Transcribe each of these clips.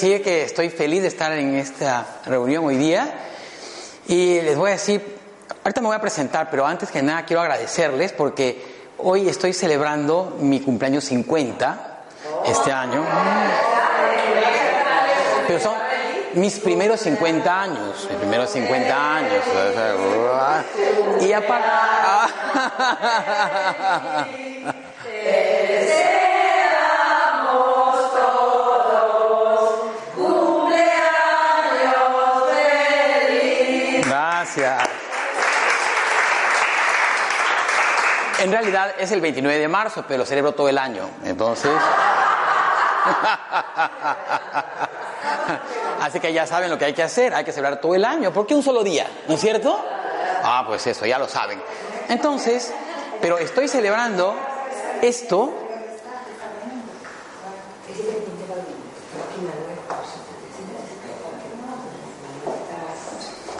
Decir que estoy feliz de estar en esta reunión hoy día y les voy a decir, ahorita me voy a presentar, pero antes que nada quiero agradecerles porque hoy estoy celebrando mi cumpleaños 50 este año. Pero son mis primeros 50 años, mis primeros 50 años. Y aparte... Gracias. En realidad es el 29 de marzo, pero lo celebro todo el año. Entonces. Así que ya saben lo que hay que hacer, hay que celebrar todo el año. ¿Por qué un solo día? ¿No es cierto? Ah, pues eso, ya lo saben. Entonces, pero estoy celebrando esto.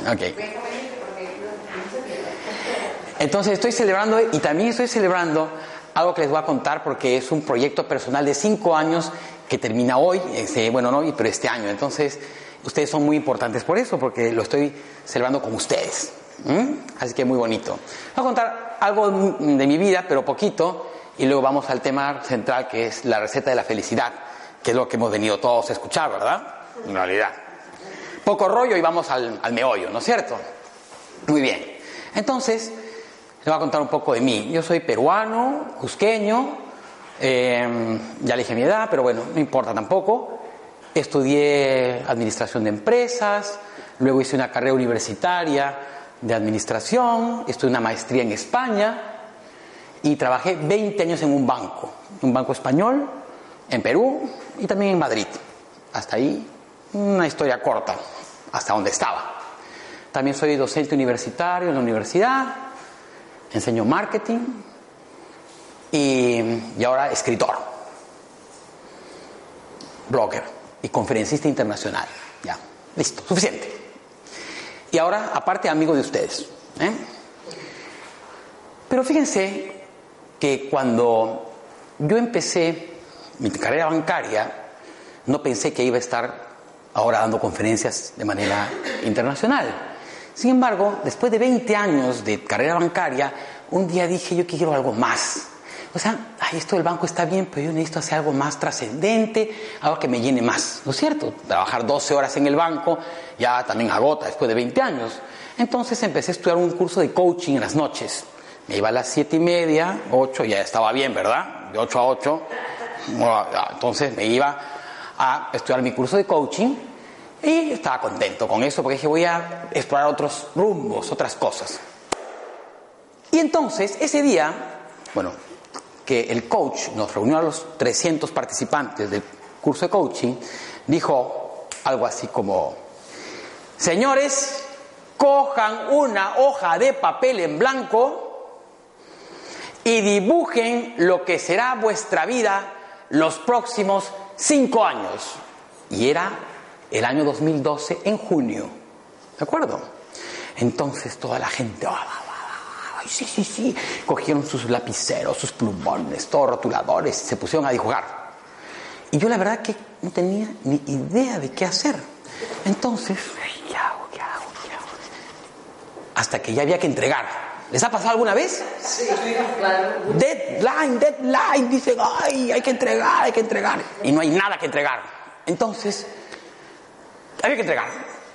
Ok. Entonces estoy celebrando y también estoy celebrando algo que les voy a contar porque es un proyecto personal de cinco años que termina hoy, este, bueno, no pero este año. Entonces, ustedes son muy importantes por eso, porque lo estoy celebrando con ustedes. ¿Mm? Así que muy bonito. Voy a contar algo de mi vida, pero poquito, y luego vamos al tema central que es la receta de la felicidad, que es lo que hemos venido todos a escuchar, ¿verdad? En realidad. Poco rollo y vamos al, al meollo, ¿no es cierto? Muy bien. Entonces, les voy a contar un poco de mí. Yo soy peruano, cusqueño, eh, ya le dije mi edad, pero bueno, no importa tampoco. Estudié administración de empresas, luego hice una carrera universitaria de administración, estudié una maestría en España y trabajé 20 años en un banco, un banco español, en Perú y también en Madrid. Hasta ahí una historia corta, hasta donde estaba. También soy docente universitario en la universidad, enseño marketing y, y ahora escritor, blogger y conferencista internacional. Ya, listo, suficiente. Y ahora, aparte, amigo de ustedes. ¿eh? Pero fíjense que cuando yo empecé mi carrera bancaria, no pensé que iba a estar ahora dando conferencias de manera internacional. Sin embargo, después de 20 años de carrera bancaria, un día dije yo quiero algo más. O sea, esto del banco está bien, pero yo necesito hacer algo más trascendente, algo que me llene más, ¿no es cierto? Trabajar 12 horas en el banco ya también agota después de 20 años. Entonces empecé a estudiar un curso de coaching en las noches. Me iba a las 7 y media, 8, ya estaba bien, ¿verdad? De 8 a 8. Entonces me iba a estudiar mi curso de coaching y estaba contento con eso porque dije voy a explorar otros rumbos, otras cosas. Y entonces ese día, bueno, que el coach nos reunió a los 300 participantes del curso de coaching, dijo algo así como, señores, cojan una hoja de papel en blanco y dibujen lo que será vuestra vida los próximos cinco años. Y era el año 2012 en junio. ¿De acuerdo? Entonces toda la gente, ay, sí, sí, sí, cogieron sus lapiceros, sus plumones, todos rotuladores, se pusieron a dibujar. Y yo la verdad que no tenía ni idea de qué hacer. Entonces, ¿qué hago? hasta que ya había que entregar. ¿Les ha pasado alguna vez? Sí, claro. Deadline, deadline, dicen, ay, hay que entregar, hay que entregar. Y no hay nada que entregar. Entonces, había que entregar.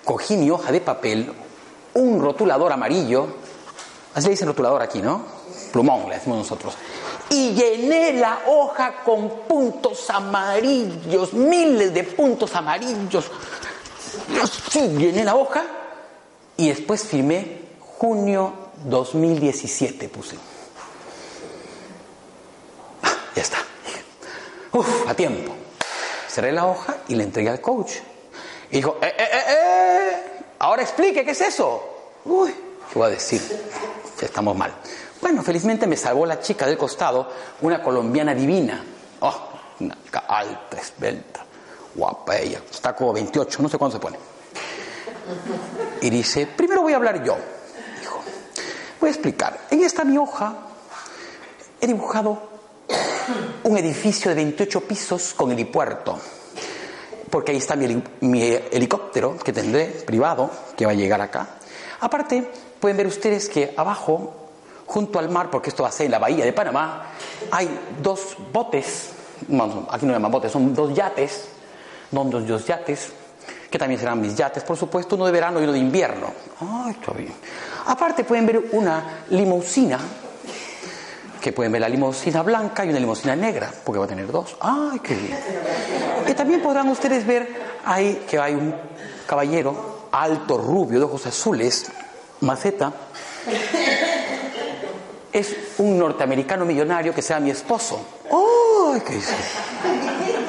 Cogí mi hoja de papel, un rotulador amarillo, así le dicen rotulador aquí, ¿no? Plumón, le decimos nosotros. Y llené la hoja con puntos amarillos, miles de puntos amarillos. Sí, llené la hoja y después firmé junio 2017 puse. Ah, ya está. Uf, a tiempo. Cerré la hoja y le entregué al coach. Y dijo, eh, eh, eh, eh, ahora explique, ¿qué es eso? Uy, ¿qué voy a decir? Estamos mal. Bueno, felizmente me salvó la chica del costado, una colombiana divina. Oh, una alta, esbelta, guapa ella. Está como 28, no sé cuándo se pone. Y dice, primero voy a hablar yo. Dijo, voy a explicar. En esta mi hoja he dibujado un edificio de 28 pisos con helipuerto. Porque ahí está mi, helicóptero que tendré privado, que va a llegar acá. Aparte, pueden ver ustedes que abajo, junto al mar, porque esto va a ser la bahía de Panamá, hay dos botes, bueno, aquí no llaman botes, son dos yates, son dos, dos yates, que también serán mis yates, por supuesto, uno de verano y uno de invierno. Ay, está bien. Aparte pueden ver una limusina, que pueden ver la limusina blanca y una limusina negra, porque va a tener dos. Ay, qué bien. Y también podrán ustedes ver ahí que hay un caballero alto, rubio, de ojos azules, maceta. Es un norteamericano millonario que sea mi esposo. ¡Ay, qué dice!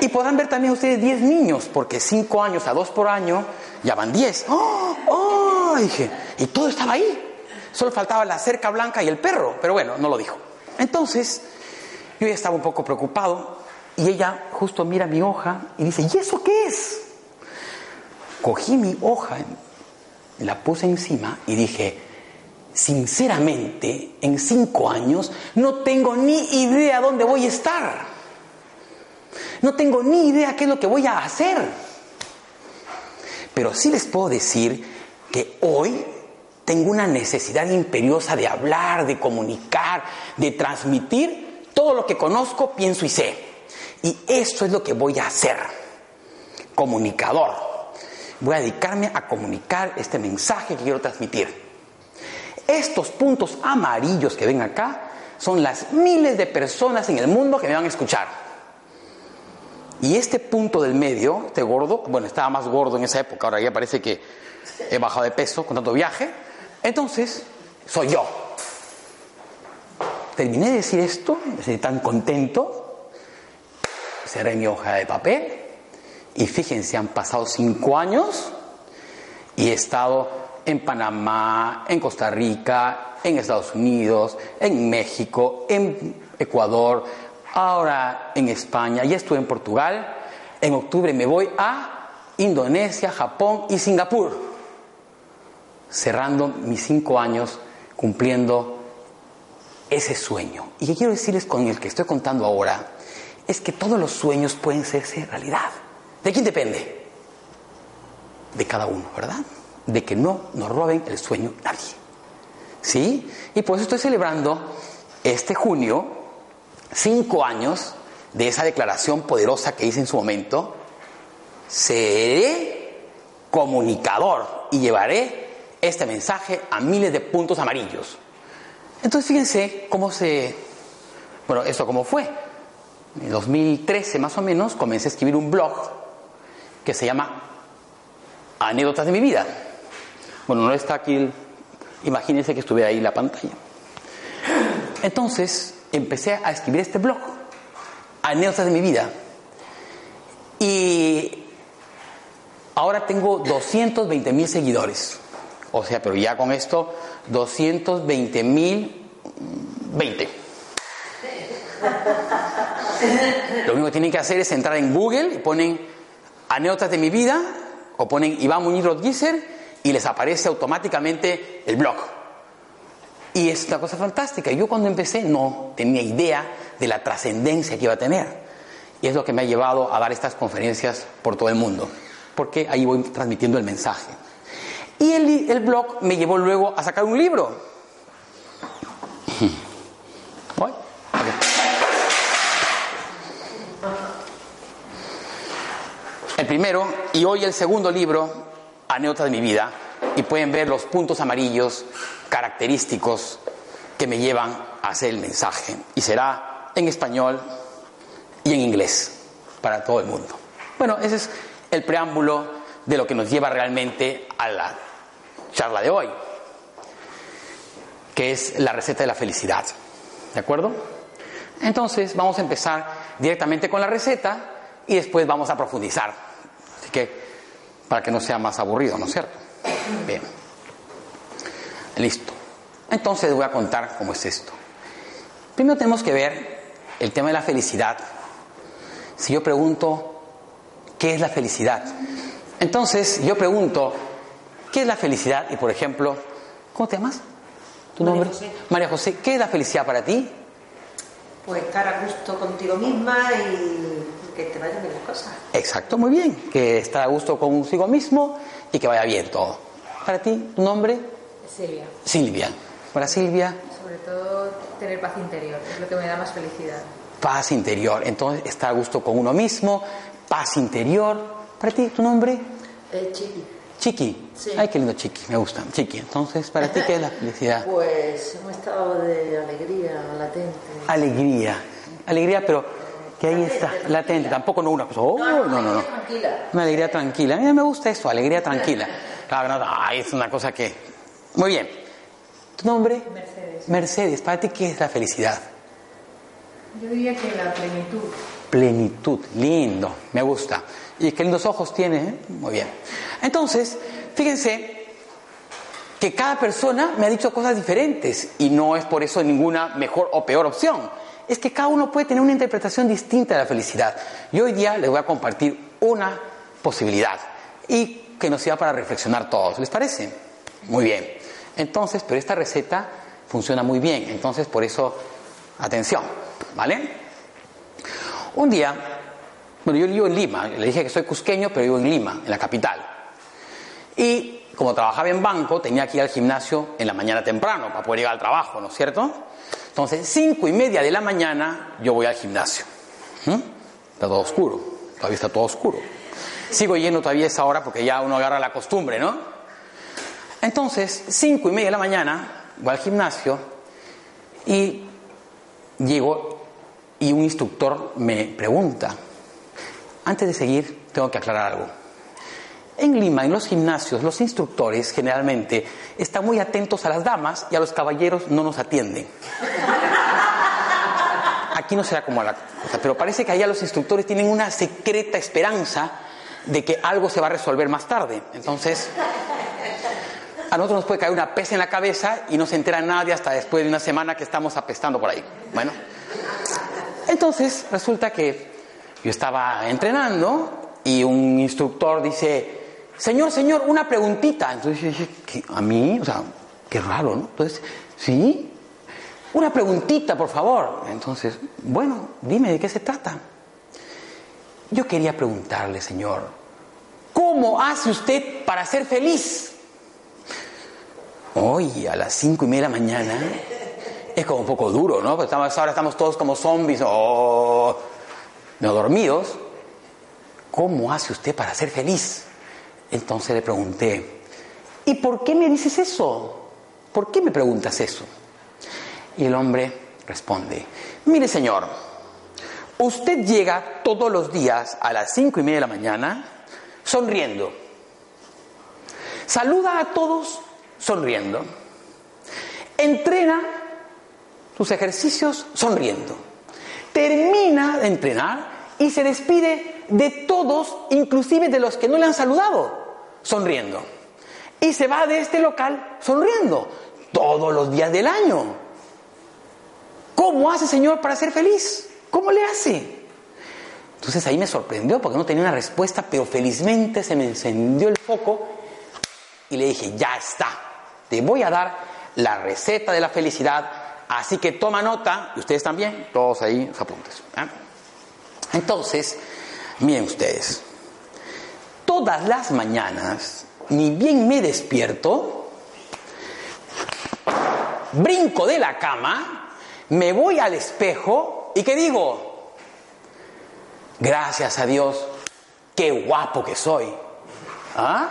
Y podrán ver también ustedes 10 niños, porque 5 años a 2 por año ya van 10. ¡Oh! ¡Oh! Dije, y todo estaba ahí. Solo faltaba la cerca blanca y el perro, pero bueno, no lo dijo. Entonces, yo ya estaba un poco preocupado y ella justo mira mi hoja y dice, ¿y eso qué es? Cogí mi hoja, la puse encima y dije, sinceramente, en cinco años no tengo ni idea dónde voy a estar. No tengo ni idea qué es lo que voy a hacer. Pero sí les puedo decir que hoy tengo una necesidad imperiosa de hablar, de comunicar, de transmitir todo lo que conozco, pienso y sé. Y eso es lo que voy a hacer. Comunicador. Voy a dedicarme a comunicar este mensaje que quiero transmitir. Estos puntos amarillos que ven acá son las miles de personas en el mundo que me van a escuchar. Y este punto del medio, este gordo, bueno, estaba más gordo en esa época, ahora ya parece que he bajado de peso con tanto viaje. Entonces, soy yo. Terminé de decir esto, estoy tan contento, cerré mi hoja de papel y fíjense, han pasado cinco años y he estado en Panamá, en Costa Rica, en Estados Unidos, en México, en Ecuador, ahora en España, ya estuve en Portugal, en octubre me voy a Indonesia, Japón y Singapur, cerrando mis cinco años cumpliendo ese sueño. Y que quiero decirles con el que estoy contando ahora, es que todos los sueños pueden serse realidad. ¿De quién depende? De cada uno, ¿verdad? De que no nos roben el sueño nadie. ¿Sí? Y por eso estoy celebrando este junio cinco años de esa declaración poderosa que hice en su momento. Seré comunicador y llevaré este mensaje a miles de puntos amarillos. Entonces fíjense cómo se... Bueno, esto cómo fue. En 2013 más o menos comencé a escribir un blog que se llama Anécdotas de mi vida. Bueno, no está aquí, el... imagínense que estuviera ahí la pantalla. Entonces empecé a escribir este blog, Anécdotas de mi vida. Y ahora tengo 220 mil seguidores. O sea, pero ya con esto, 220 mil 20. Lo único que tienen que hacer es entrar en Google y ponen anécdotas de mi vida o ponen Iván Muñiz Rodgícer y les aparece automáticamente el blog. Y es una cosa fantástica. Yo cuando empecé no tenía idea de la trascendencia que iba a tener. Y es lo que me ha llevado a dar estas conferencias por todo el mundo. Porque ahí voy transmitiendo el mensaje. Y el, blog me llevó luego a sacar un libro. Voy. El primero y hoy el segundo libro, Anécdota de mi vida, y pueden ver los puntos amarillos característicos que me llevan a hacer el mensaje. Y será en español y en inglés para todo el mundo. Bueno, ese es el preámbulo de lo que nos lleva realmente a la charla de hoy, que es la receta de la felicidad. ¿De acuerdo? Entonces vamos a empezar directamente con la receta y después vamos a profundizar. Así que, para que no sea más aburrido, ¿no es cierto? Bien. Listo. Entonces voy a contar cómo es esto. Primero tenemos que ver el tema de la felicidad. Si yo pregunto, ¿qué es la felicidad? Entonces yo pregunto, ¿qué es la felicidad? Y por ejemplo, ¿cómo te llamas? ¿Tu María nombre? José. María José, ¿qué es la felicidad para ti? Pues estar a gusto contigo misma y que te vayan bien las cosas. Exacto, muy bien. Que estar a gusto consigo mismo y que vaya bien todo. Para ti, ¿tu nombre? Silvia. Silvia. Para Silvia, Sobre todo tener paz interior, es lo que me da más felicidad. paz interior. Entonces, estar a gusto con uno mismo, paz interior. Para ti, ¿tu nombre? Eh, chiqui. Chiqui. Sí. Ay, qué lindo Chiqui, me gusta. Chiqui. Entonces, ¿para ti qué es la felicidad? Pues un estado de alegría latente. Alegría. Alegría, pero que ahí está, latente. Tampoco no una cosa. Oh, no, no, no. Tranquila. Una alegría tranquila. A mí me gusta eso, alegría tranquila. Claro, no, es una cosa que. Muy bien. ¿Tu nombre? Mercedes. Mercedes, ¿para ti qué es la felicidad? Yo diría que la plenitud. Plenitud, lindo, me gusta. Y qué lindos ojos tiene, ¿eh? Muy bien. Entonces, fíjense que cada persona me ha dicho cosas diferentes y no es por eso ninguna mejor o peor opción. Es que cada uno puede tener una interpretación distinta de la felicidad. Y hoy día les voy a compartir una posibilidad y que nos sirva para reflexionar todos. ¿Les parece? Muy bien. Entonces, pero esta receta funciona muy bien. Entonces, por eso, atención, ¿vale? Un día, bueno, yo vivo en Lima, le dije que soy cusqueño, pero vivo en Lima, en la capital. Y como trabajaba en banco, tenía que ir al gimnasio en la mañana temprano para poder llegar al trabajo, ¿no es cierto? Entonces, cinco y media de la mañana, yo voy al gimnasio. ¿Mm? Está todo oscuro, todavía está todo oscuro. Sigo yendo todavía esa hora porque ya uno agarra la costumbre, ¿no? Entonces, cinco y media de la mañana, voy al gimnasio y llego y un instructor me pregunta, antes de seguir, tengo que aclarar algo. En Lima, en los gimnasios, los instructores generalmente están muy atentos a las damas y a los caballeros no nos atienden. Aquí no será como la cosa, pero parece que allá los instructores tienen una secreta esperanza de que algo se va a resolver más tarde. Entonces, a nosotros nos puede caer una pesa en la cabeza y no se entera nadie hasta después de una semana que estamos apestando por ahí. Bueno, entonces resulta que yo estaba entrenando y un instructor dice, señor, señor, una preguntita. Entonces yo dije. ¿a mí? O sea, qué raro, ¿no? Entonces, sí, una preguntita, por favor. Entonces, bueno, dime de qué se trata. Yo quería preguntarle, señor, ¿cómo hace usted para ser feliz? Hoy, a las cinco y media de la mañana, es como un poco duro, ¿no? Porque ahora estamos todos como zombies o no dormidos. ¿Cómo hace usted para ser feliz? Entonces le pregunté, ¿y por qué me dices eso? ¿Por qué me preguntas eso? Y el hombre responde, mire señor, usted llega todos los días a las cinco y media de la mañana sonriendo. Saluda a todos sonriendo. Entrena sus ejercicios sonriendo. Termina de entrenar y se despide de todos, inclusive de los que no le han saludado, sonriendo. Y se va de este local sonriendo todos los días del año. ¿Cómo hace, Señor, para ser feliz? ¿Cómo le hace? Entonces ahí me sorprendió porque no tenía una respuesta, pero felizmente se me encendió el foco y le dije, ya está, te voy a dar la receta de la felicidad, así que toma nota, y ustedes también, todos ahí los apuntes. ¿eh? Entonces, miren ustedes, todas las mañanas, ni bien me despierto, brinco de la cama, me voy al espejo y ¿qué digo? Gracias a Dios, qué guapo que soy. ¿Ah?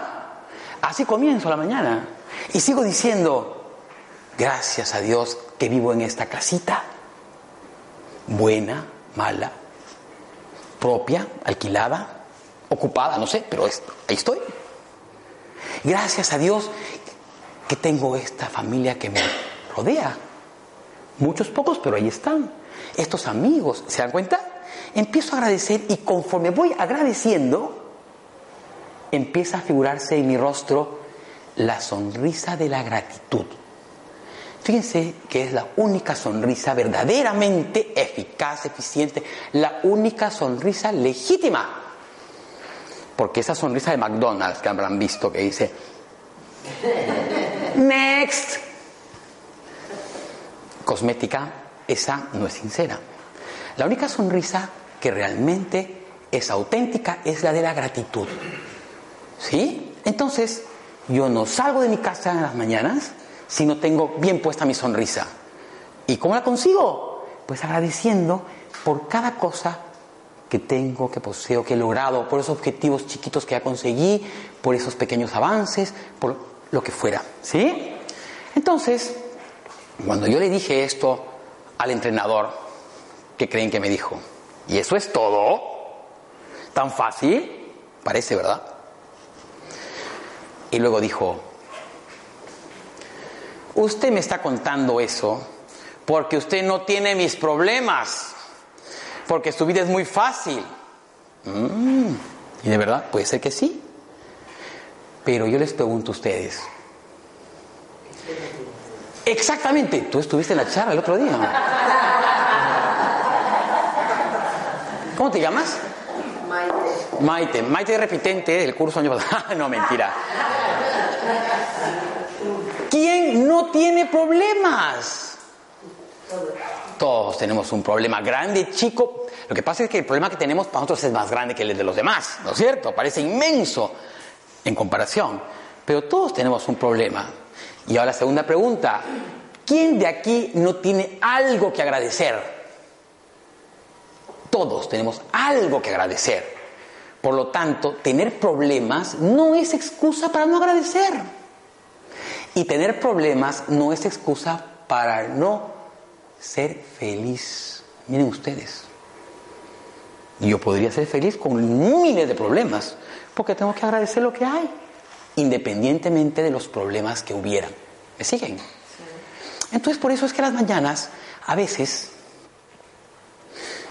Así comienzo la mañana. Y sigo diciendo, gracias a Dios que vivo en esta casita. Buena, mala, propia, alquilada, ocupada, no sé, pero ahí estoy. Gracias a Dios que tengo esta familia que me rodea. Muchos pocos, pero ahí están. Estos amigos, ¿se dan cuenta? Empiezo a agradecer y conforme voy agradeciendo, empieza a figurarse en mi rostro la sonrisa de la gratitud. Fíjense que es la única sonrisa verdaderamente eficaz, eficiente, la única sonrisa legítima. Porque esa sonrisa de McDonald's que habrán visto que dice, next, cosmética, esa no es sincera. La única sonrisa que realmente es auténtica es la de la gratitud. ¿Sí? Entonces, yo no salgo de mi casa en las mañanas si no tengo bien puesta mi sonrisa. ¿Y cómo la consigo? Pues agradeciendo por cada cosa que tengo, que poseo, que he logrado, por esos objetivos chiquitos que ya conseguí, por esos pequeños avances, por lo que fuera. ¿Sí? Entonces, cuando yo le dije esto al entrenador, ¿qué creen que me dijo? ¿Y eso es todo? ¿Tan fácil? Parece, ¿verdad? Y luego dijo, usted me está contando eso porque usted no tiene mis problemas porque su vida es muy fácil. Mm, y de verdad, puede ser que sí. Pero yo les pregunto a ustedes. Exactamente, tú estuviste en la charla el otro día. ¿Cómo te llamas? Maite. Maite, Maite repitente del curso año pasado. no, mentira. ¿Quién no tiene problemas? Todos tenemos un problema grande, chico. Lo que pasa es que el problema que tenemos para nosotros es más grande que el de los demás, ¿no es cierto? Parece inmenso en comparación. Pero todos tenemos un problema. Y ahora la segunda pregunta. ¿Quién de aquí no tiene algo que agradecer? Todos tenemos algo que agradecer. Por lo tanto, tener problemas no es excusa para no agradecer. Y tener problemas no es excusa para no ser feliz. Miren ustedes. Yo podría ser feliz con miles de problemas, porque tengo que agradecer lo que hay, independientemente de los problemas que hubieran. ¿Me siguen? Entonces, por eso es que las mañanas, a veces,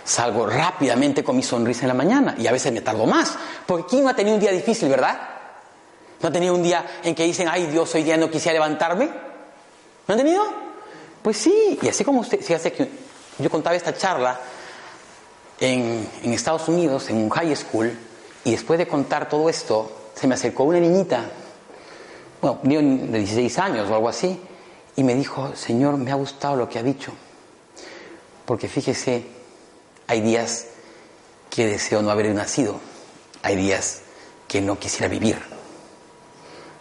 salgo rápidamente con mi sonrisa en la mañana y a veces me tardo más, porque ¿quién no ha tenido un día difícil, verdad? ¿No ha tenido un día en que dicen, ay Dios, hoy día no quisiera levantarme? ¿No han tenido? Pues sí, y así como usted, que yo contaba esta charla en, en Estados Unidos, en un high school, y después de contar todo esto, se me acercó una niñita, bueno, de 16 años o algo así, y me dijo, Señor, me ha gustado lo que ha dicho, porque fíjese, hay días que deseo no haber nacido, hay días que no quisiera vivir.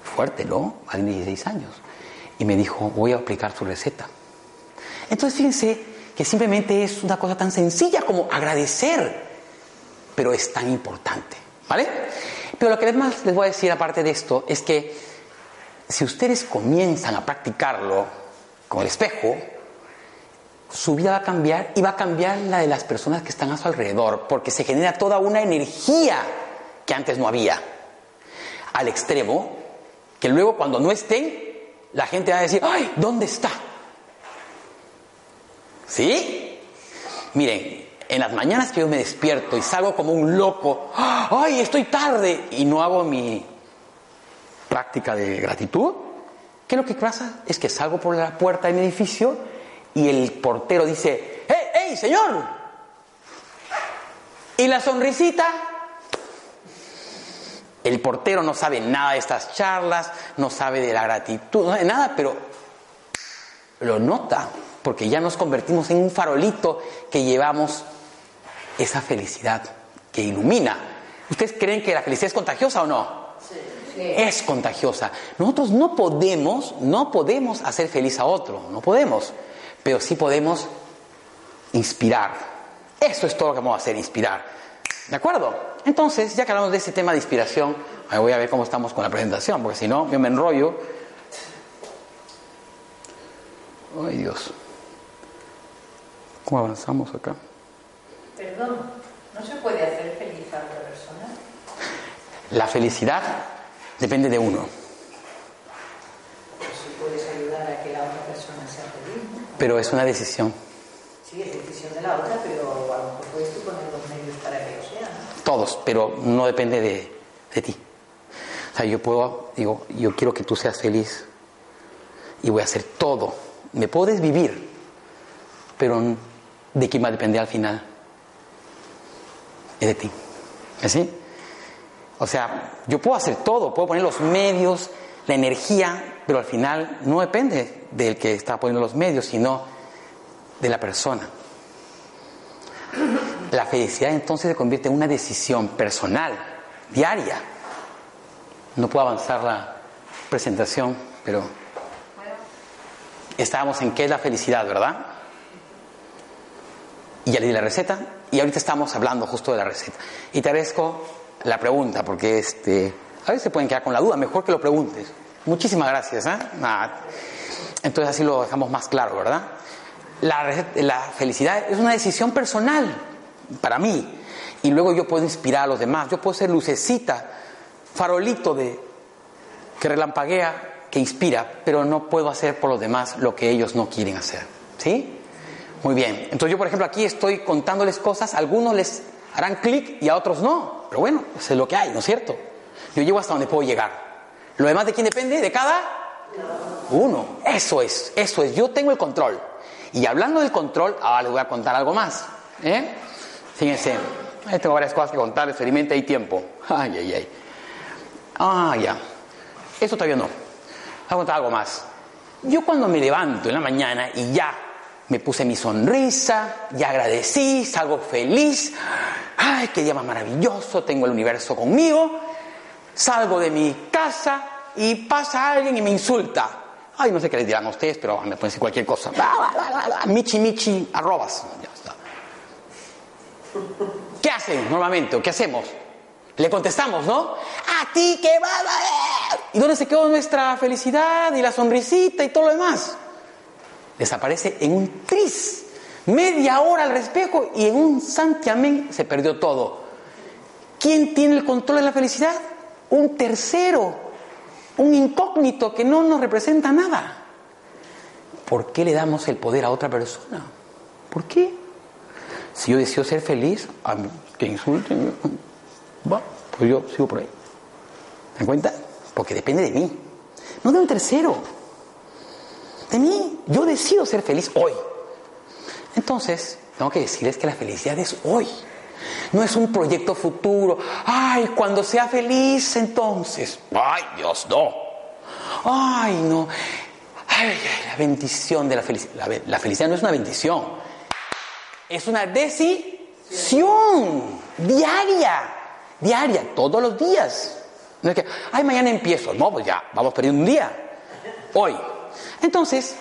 Fuerte, ¿no? De 16 años. Y me dijo, voy a aplicar su receta. Entonces fíjense que simplemente es una cosa tan sencilla como agradecer, pero es tan importante, ¿vale? Pero lo que más les voy a decir aparte de esto es que si ustedes comienzan a practicarlo con el espejo, su vida va a cambiar y va a cambiar la de las personas que están a su alrededor, porque se genera toda una energía que antes no había. Al extremo, que luego cuando no estén, la gente va a decir, ay, ¿dónde está? ¿Sí? Miren, en las mañanas que yo me despierto y salgo como un loco, ¡ay, estoy tarde! Y no hago mi práctica de gratitud, ¿qué es lo que pasa? Es que salgo por la puerta de mi edificio y el portero dice, ¡hey, hey, señor! Y la sonrisita, el portero no sabe nada de estas charlas, no sabe de la gratitud, no sabe nada, pero lo nota porque ya nos convertimos en un farolito que llevamos esa felicidad que ilumina. ¿Ustedes creen que la felicidad es contagiosa o no? Es contagiosa. Nosotros no podemos, no podemos hacer feliz a otro, no podemos, pero sí podemos inspirar. Eso es todo lo que vamos a hacer, inspirar. ¿De acuerdo? Entonces, ya que hablamos de ese tema de inspiración, voy a ver cómo estamos con la presentación, porque si no, yo me enrollo. Ay Dios. ¿Cómo avanzamos acá? Perdón, ¿no se puede hacer feliz a otra persona? La felicidad depende de uno. Pues si puedes ayudar a que la otra persona sea feliz, ¿no? Pero es una decisión. Sí, es decisión de la otra, pero a lo mejor puedes tú poner los medios para que lo sea, ¿no? Todos, pero no depende de, de ti. O sea, yo puedo, digo, yo quiero que tú seas feliz y voy a hacer todo. Me puedes vivir, pero ¿de quién va a depender al final? Es de ti. ¿Así? O sea, yo puedo hacer todo, puedo poner los medios, la energía, pero al final no depende del que está poniendo los medios, sino de la persona. La felicidad entonces se convierte en una decisión personal, diaria. No puedo avanzar la presentación, pero estábamos en qué es la felicidad, ¿verdad? Y ya le di la receta y ahorita estamos hablando justo de la receta. Y te agradezco la pregunta porque este, a veces se pueden quedar con la duda, mejor que lo preguntes. Muchísimas gracias. ¿eh? Ah, entonces así lo dejamos más claro, ¿verdad? La, la felicidad es una decisión personal para mí y luego yo puedo inspirar a los demás. Yo puedo ser lucecita, farolito de que relampaguea, que inspira, pero no puedo hacer por los demás lo que ellos no quieren hacer. ¿Sí? Muy bien. Entonces yo, por ejemplo, aquí estoy contándoles cosas, algunos les harán clic y a otros no. Pero bueno, eso es lo que hay, ¿no es cierto? Yo llego hasta donde puedo llegar. ¿Lo demás de quién depende? De cada uno. Eso es, eso es. Yo tengo el control. Y hablando del control, ahora les voy a contar algo más. ¿eh? Fíjense, tengo varias cosas que contarles, felizmente hay tiempo. Ay, ay, ay. Ah, ya. Eso todavía no. Voy a contar algo más. Yo cuando me levanto en la mañana y ya me puse mi sonrisa, ya agradecí, salgo feliz, ay, qué día más maravilloso, tengo el universo conmigo, salgo de mi casa y pasa alguien y me insulta. Ay, no sé qué les dirán a ustedes, pero me pueden decir cualquier cosa. Michi, michi, arrobas. ¿Qué hacen normalmente qué hacemos? Le contestamos, ¿no? A ti que va a... ¿Y dónde se quedó nuestra felicidad y la sonrisita y todo lo demás? Desaparece en un tris. Media hora al espejo y en un santiamén se perdió todo. ¿Quién tiene el control de la felicidad? Un tercero, un incógnito que no nos representa nada. ¿Por qué le damos el poder a otra persona? ¿Por qué? Si yo deseo ser feliz, a mí, que insulten, va, pues yo sigo por ahí. ¿Me cuenta? Porque depende de mí, no de un tercero. De mí, yo decido ser feliz hoy. Entonces, tengo que decirles que la felicidad es hoy. No es un proyecto futuro. Ay, cuando sea feliz, entonces. Ay, Dios, no. Ay, no. Ay, la bendición de la felicidad. La felicidad no es una bendición. Es una decisión diaria. Diaria, todos los días. No es que, ay, mañana empiezo. No, pues ya, vamos perdiendo un día. Hoy. Entonces,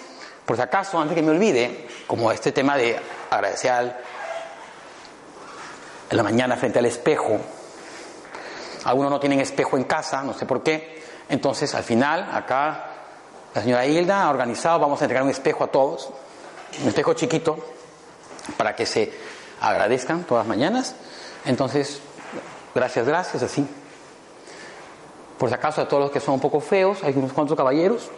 por si acaso, antes que me olvide, como este tema de agradecer al, en la mañana frente al espejo. Algunos no tienen espejo en casa, no sé por qué. Entonces, al final, acá, la señora Hilda ha organizado, vamos a entregar un espejo a todos, un espejo chiquito, para que se agradezcan todas las mañanas. Entonces, gracias, gracias, así. Por si acaso, a todos los que son un poco feos, hay unos cuantos caballeros,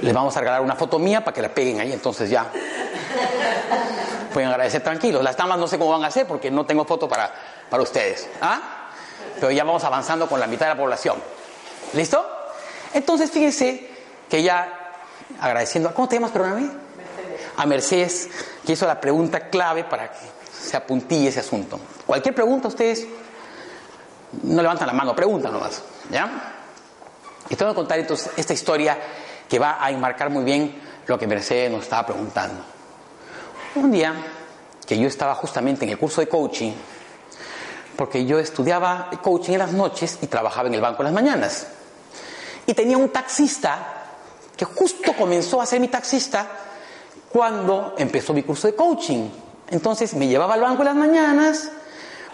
les vamos a regalar una foto mía para que la peguen ahí, entonces ya pueden agradecer tranquilos. Las damas no sé cómo van a hacer porque no tengo foto para, para ustedes. ¿Ah? Pero ya vamos avanzando con la mitad de la población. ¿Listo? Entonces fíjense que ya agradeciendo. ¿Cómo te llamas, perdóname? A Mercedes, que hizo la pregunta clave para que se apuntille ese asunto. Cualquier pregunta, ustedes no levantan la mano, preguntan nomás. ¿Ya? Y te voy a contar entonces esta historia que va a enmarcar muy bien lo que Mercedes nos estaba preguntando. Un día que yo estaba justamente en el curso de coaching, porque yo estudiaba coaching en las noches y trabajaba en el banco en las mañanas. Y tenía un taxista que justo comenzó a ser mi taxista cuando empezó mi curso de coaching. Entonces me llevaba al banco en las mañanas,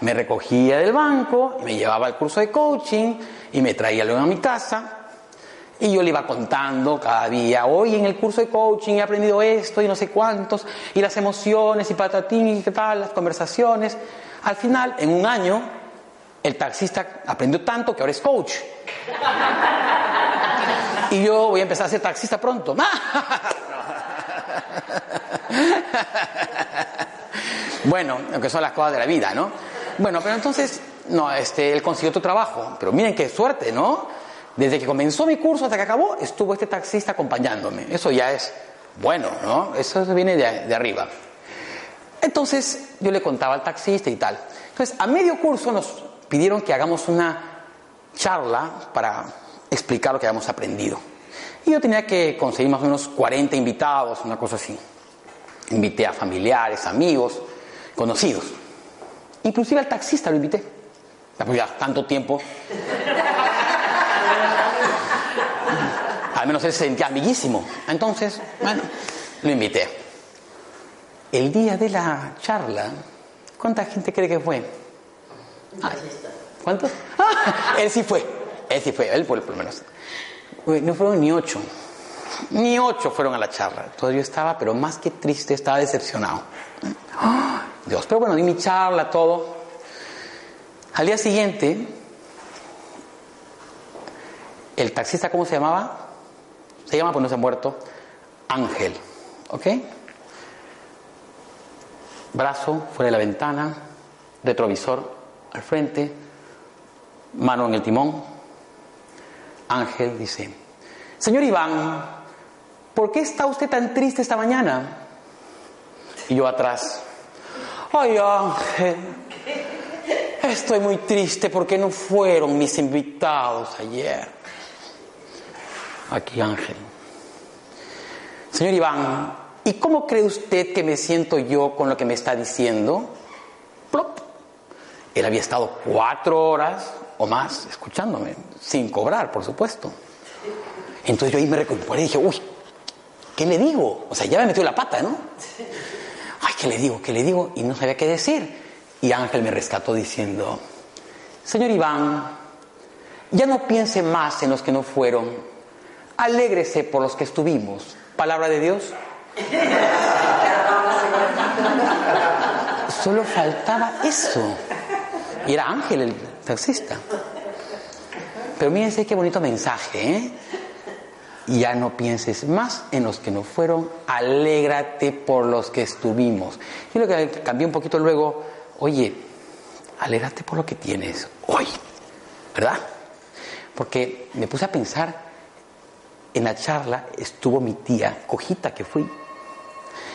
me recogía del banco, me llevaba al curso de coaching y me traía luego a mi casa. Y yo le iba contando cada día, hoy en el curso de coaching he aprendido esto y no sé cuántos, y las emociones y patatín y qué tal, las conversaciones. Al final, en un año, el taxista aprendió tanto que ahora es coach. Y yo voy a empezar a ser taxista pronto. Bueno, aunque son las cosas de la vida, ¿no? Bueno, pero entonces, no, este, él consiguió otro trabajo. Pero miren qué suerte, ¿no? Desde que comenzó mi curso hasta que acabó, estuvo este taxista acompañándome. Eso ya es bueno, ¿no? Eso viene de, de arriba. Entonces, yo le contaba al taxista y tal. Entonces, a medio curso nos pidieron que hagamos una charla para explicar lo que habíamos aprendido. Y yo tenía que conseguir más o menos 40 invitados, una cosa así. Invité a familiares, amigos, conocidos. Inclusive al taxista lo invité. Pues ya tanto tiempo. Al menos él se sentía amiguísimo. Entonces, bueno, lo invité. El día de la charla, ¿cuánta gente cree que fue? Ay, ¿Cuántos? Ah, él sí fue. Él sí fue, él por lo menos. No fueron ni ocho. Ni ocho fueron a la charla. Entonces yo estaba, pero más que triste, estaba decepcionado. Dios, pero bueno, di mi charla, todo. Al día siguiente, el taxista, ¿cómo se llamaba? Se llama, pues no se ha muerto, Ángel. ¿Ok? Brazo fuera de la ventana, retrovisor al frente, mano en el timón. Ángel dice, Señor Iván, ¿por qué está usted tan triste esta mañana? Y yo atrás, ay Ángel, estoy muy triste porque no fueron mis invitados ayer. Aquí Ángel. Señor Iván, ¿y cómo cree usted que me siento yo con lo que me está diciendo? Plop. Él había estado cuatro horas o más escuchándome, sin cobrar, por supuesto. Entonces yo ahí me recuperé y dije, uy, ¿qué le digo? O sea, ya me metió la pata, ¿no? Ay, ¿qué le digo? ¿Qué le digo? Y no sabía qué decir. Y Ángel me rescató diciendo, Señor Iván, ya no piense más en los que no fueron, alégrese por los que estuvimos. Palabra de Dios. Solo faltaba eso. Y era Ángel el taxista. Pero mírense qué bonito mensaje, ¿eh? Ya no pienses más en los que no fueron, alégrate por los que estuvimos. Y lo que cambié un poquito luego, oye, alégrate por lo que tienes hoy, ¿verdad? Porque me puse a pensar, en la charla estuvo mi tía Cojita, que fui,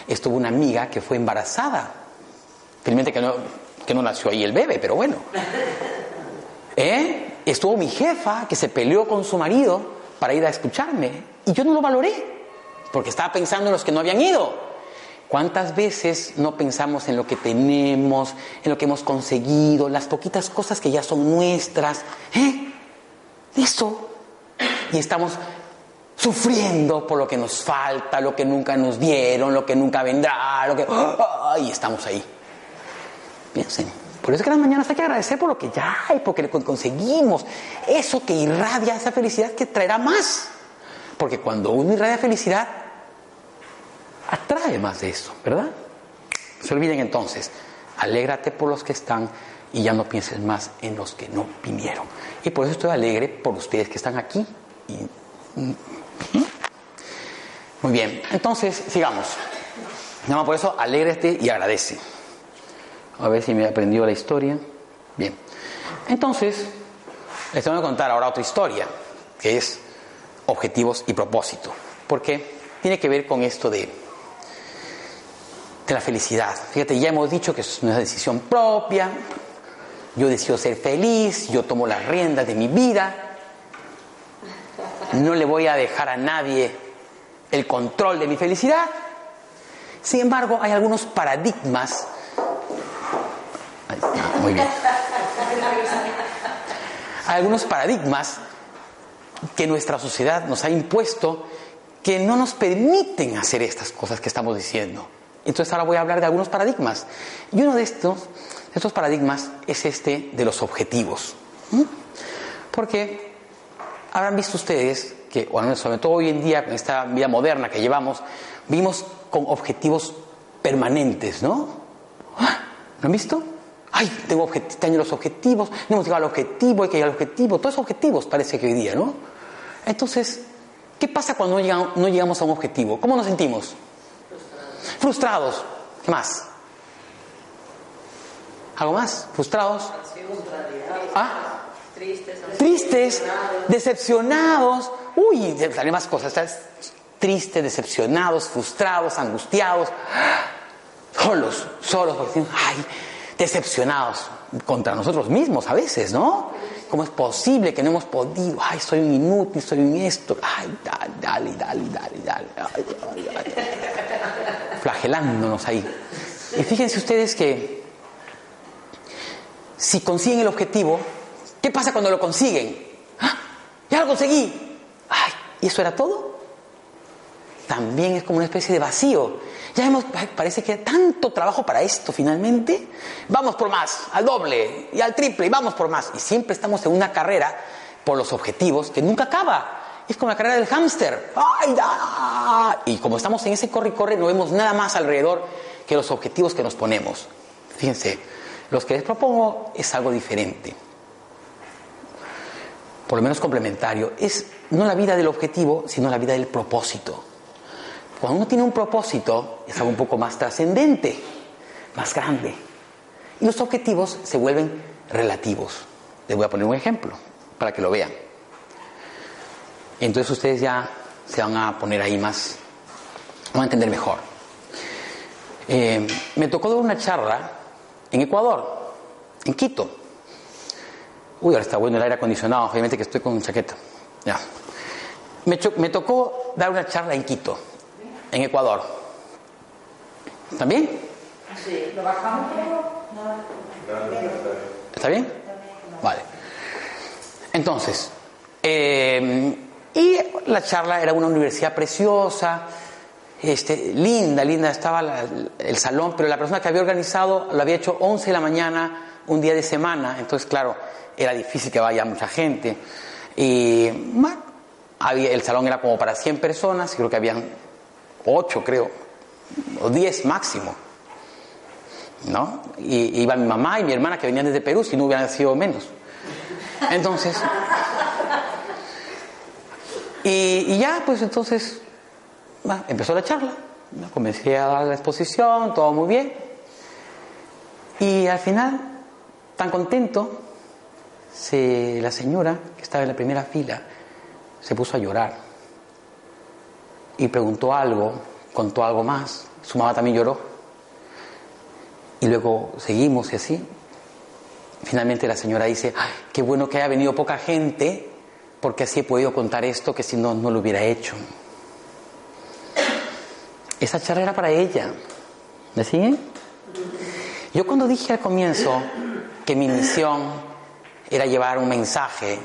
estuvo una amiga que fue embarazada, felizmente que no, que no nació ahí el bebé, pero bueno. ¿Eh? Estuvo mi jefa que se peleó con su marido para ir a escucharme y yo no lo valoré porque estaba pensando en los que no habían ido. ¿Cuántas veces no pensamos en lo que tenemos, en lo que hemos conseguido, las poquitas cosas que ya son nuestras? ¿Eh? Eso. Y estamos sufriendo por lo que nos falta, lo que nunca nos dieron, lo que nunca vendrá, lo que... ¡Ay! estamos ahí. Piensen. Por eso es que las mañanas hay que agradecer por lo que ya hay, porque conseguimos. Eso que irradia esa felicidad que traerá más. Porque cuando uno irradia felicidad, atrae más de eso, ¿verdad? No se olviden entonces, alégrate por los que están y ya no pienses más en los que no vinieron. Y por eso estoy alegre por ustedes que están aquí. Muy bien, entonces sigamos. Nada más por eso, alégrate y agradece. A ver si me he aprendido la historia. Bien. Entonces, les tengo que contar ahora otra historia, que es objetivos y propósito. Porque tiene que ver con esto de, de la felicidad. Fíjate, ya hemos dicho que es una decisión propia. Yo decido ser feliz, yo tomo las riendas de mi vida. No le voy a dejar a nadie el control de mi felicidad. Sin embargo, hay algunos paradigmas muy bien. Hay algunos paradigmas que nuestra sociedad nos ha impuesto que no nos permiten hacer estas cosas que estamos diciendo. Entonces ahora voy a hablar de algunos paradigmas. Y uno de estos, estos paradigmas es este de los objetivos. Porque habrán visto ustedes que, bueno, sobre todo hoy en día, con esta vida moderna que llevamos, vimos con objetivos permanentes, ¿no? ¡Ah! ¿Lo han visto? Ay, tengo este los objetivos, no hemos llegado al objetivo, hay que llegar al objetivo, todos objetivos parece que hoy día, ¿no? Entonces, ¿qué pasa cuando no llegamos, a un objetivo? ¿Cómo nos sentimos? Frustrados. ¿Qué más? ¿Algo más? ¿Frustrados? ¿Ah? Tristes, decepcionados. Uy, salen más cosas. Estás tristes, decepcionados, frustrados, angustiados. Solos, solos, porque ay, decepcionados contra nosotros mismos a veces, ¿no? ¿Cómo es posible que no hemos podido? Ay, soy un inútil, soy un esto. Ay, dale, dale, dale, dale. Ay, ay, ay. Flagelándonos ahí. Y fíjense ustedes que si consiguen el objetivo, ¿qué pasa cuando lo consiguen? ¡Ah! Ya lo conseguí. Ay, ¿y eso era todo? También es como una especie de vacío. Ya hemos, parece que tanto trabajo para esto finalmente. Vamos por más, al doble y al triple, y vamos por más. Y siempre estamos en una carrera por los objetivos que nunca acaba. Es como la carrera del hámster. ¡Ay, da! Y como estamos en ese corre y corre, no vemos nada más alrededor que los objetivos que nos ponemos. Fíjense, los que les propongo es algo diferente. Por lo menos complementario. Es no la vida del objetivo, sino la vida del propósito. Cuando uno tiene un propósito, es algo un poco más trascendente, más grande. Y los objetivos se vuelven relativos. Les voy a poner un ejemplo para que lo vean. Entonces ustedes ya se van a poner ahí más, van a entender mejor. Eh, me tocó dar una charla en Ecuador, en Quito. Uy, ahora está bueno el aire acondicionado, obviamente que estoy con chaqueta. Ya. Me, me tocó dar una charla en Quito, en Ecuador. ¿También? Sí, lo bajamos ¿Está bien? Vale. Entonces, eh, y la charla era una universidad preciosa, este, linda, linda, estaba la, el salón, pero la persona que había organizado lo había hecho 11 de la mañana, un día de semana, entonces claro, era difícil que vaya mucha gente. Y bueno, había, el salón era como para 100 personas, creo que habían 8, creo, o 10 máximo. ¿No? Y iba mi mamá y mi hermana que venían desde Perú, si no hubieran sido menos. Entonces, y, ya, pues entonces, empezó la charla. Comencé a dar la exposición, todo muy bien. Y al final, tan contento, se, la señora que estaba en la primera fila se puso a llorar. Y preguntó algo, contó algo más. Su mamá también lloró. Y luego seguimos y así. Finalmente la señora dice, Ay, qué bueno que haya venido poca gente, porque así he podido contar esto que si no, no lo hubiera hecho. Esa charla era para ella. ¿Me siguen? Yo cuando dije al comienzo que mi misión era llevar un mensaje,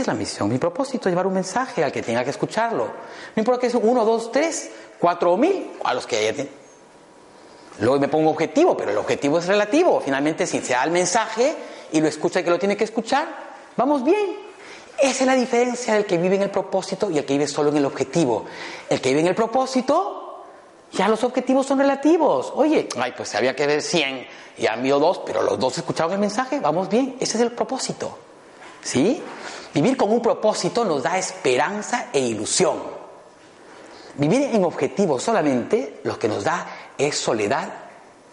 es la misión, mi propósito llevar un mensaje al que tenga que escucharlo. No importa que es uno, dos, tres, cuatro o mil, a los que haya. Luego me pongo objetivo, pero el objetivo es relativo. Finalmente, si se da el mensaje y lo escucha el que lo tiene que escuchar, vamos bien. Esa es la diferencia del que vive en el propósito y el que vive solo en el objetivo. El que vive en el propósito, ya los objetivos son relativos. Oye, ay, pues había que ver 100 y han dos, pero los dos escucharon el mensaje, vamos bien. Ese es el propósito. ¿Sí? Vivir con un propósito nos da esperanza e ilusión. Vivir en objetivo solamente lo que nos da es soledad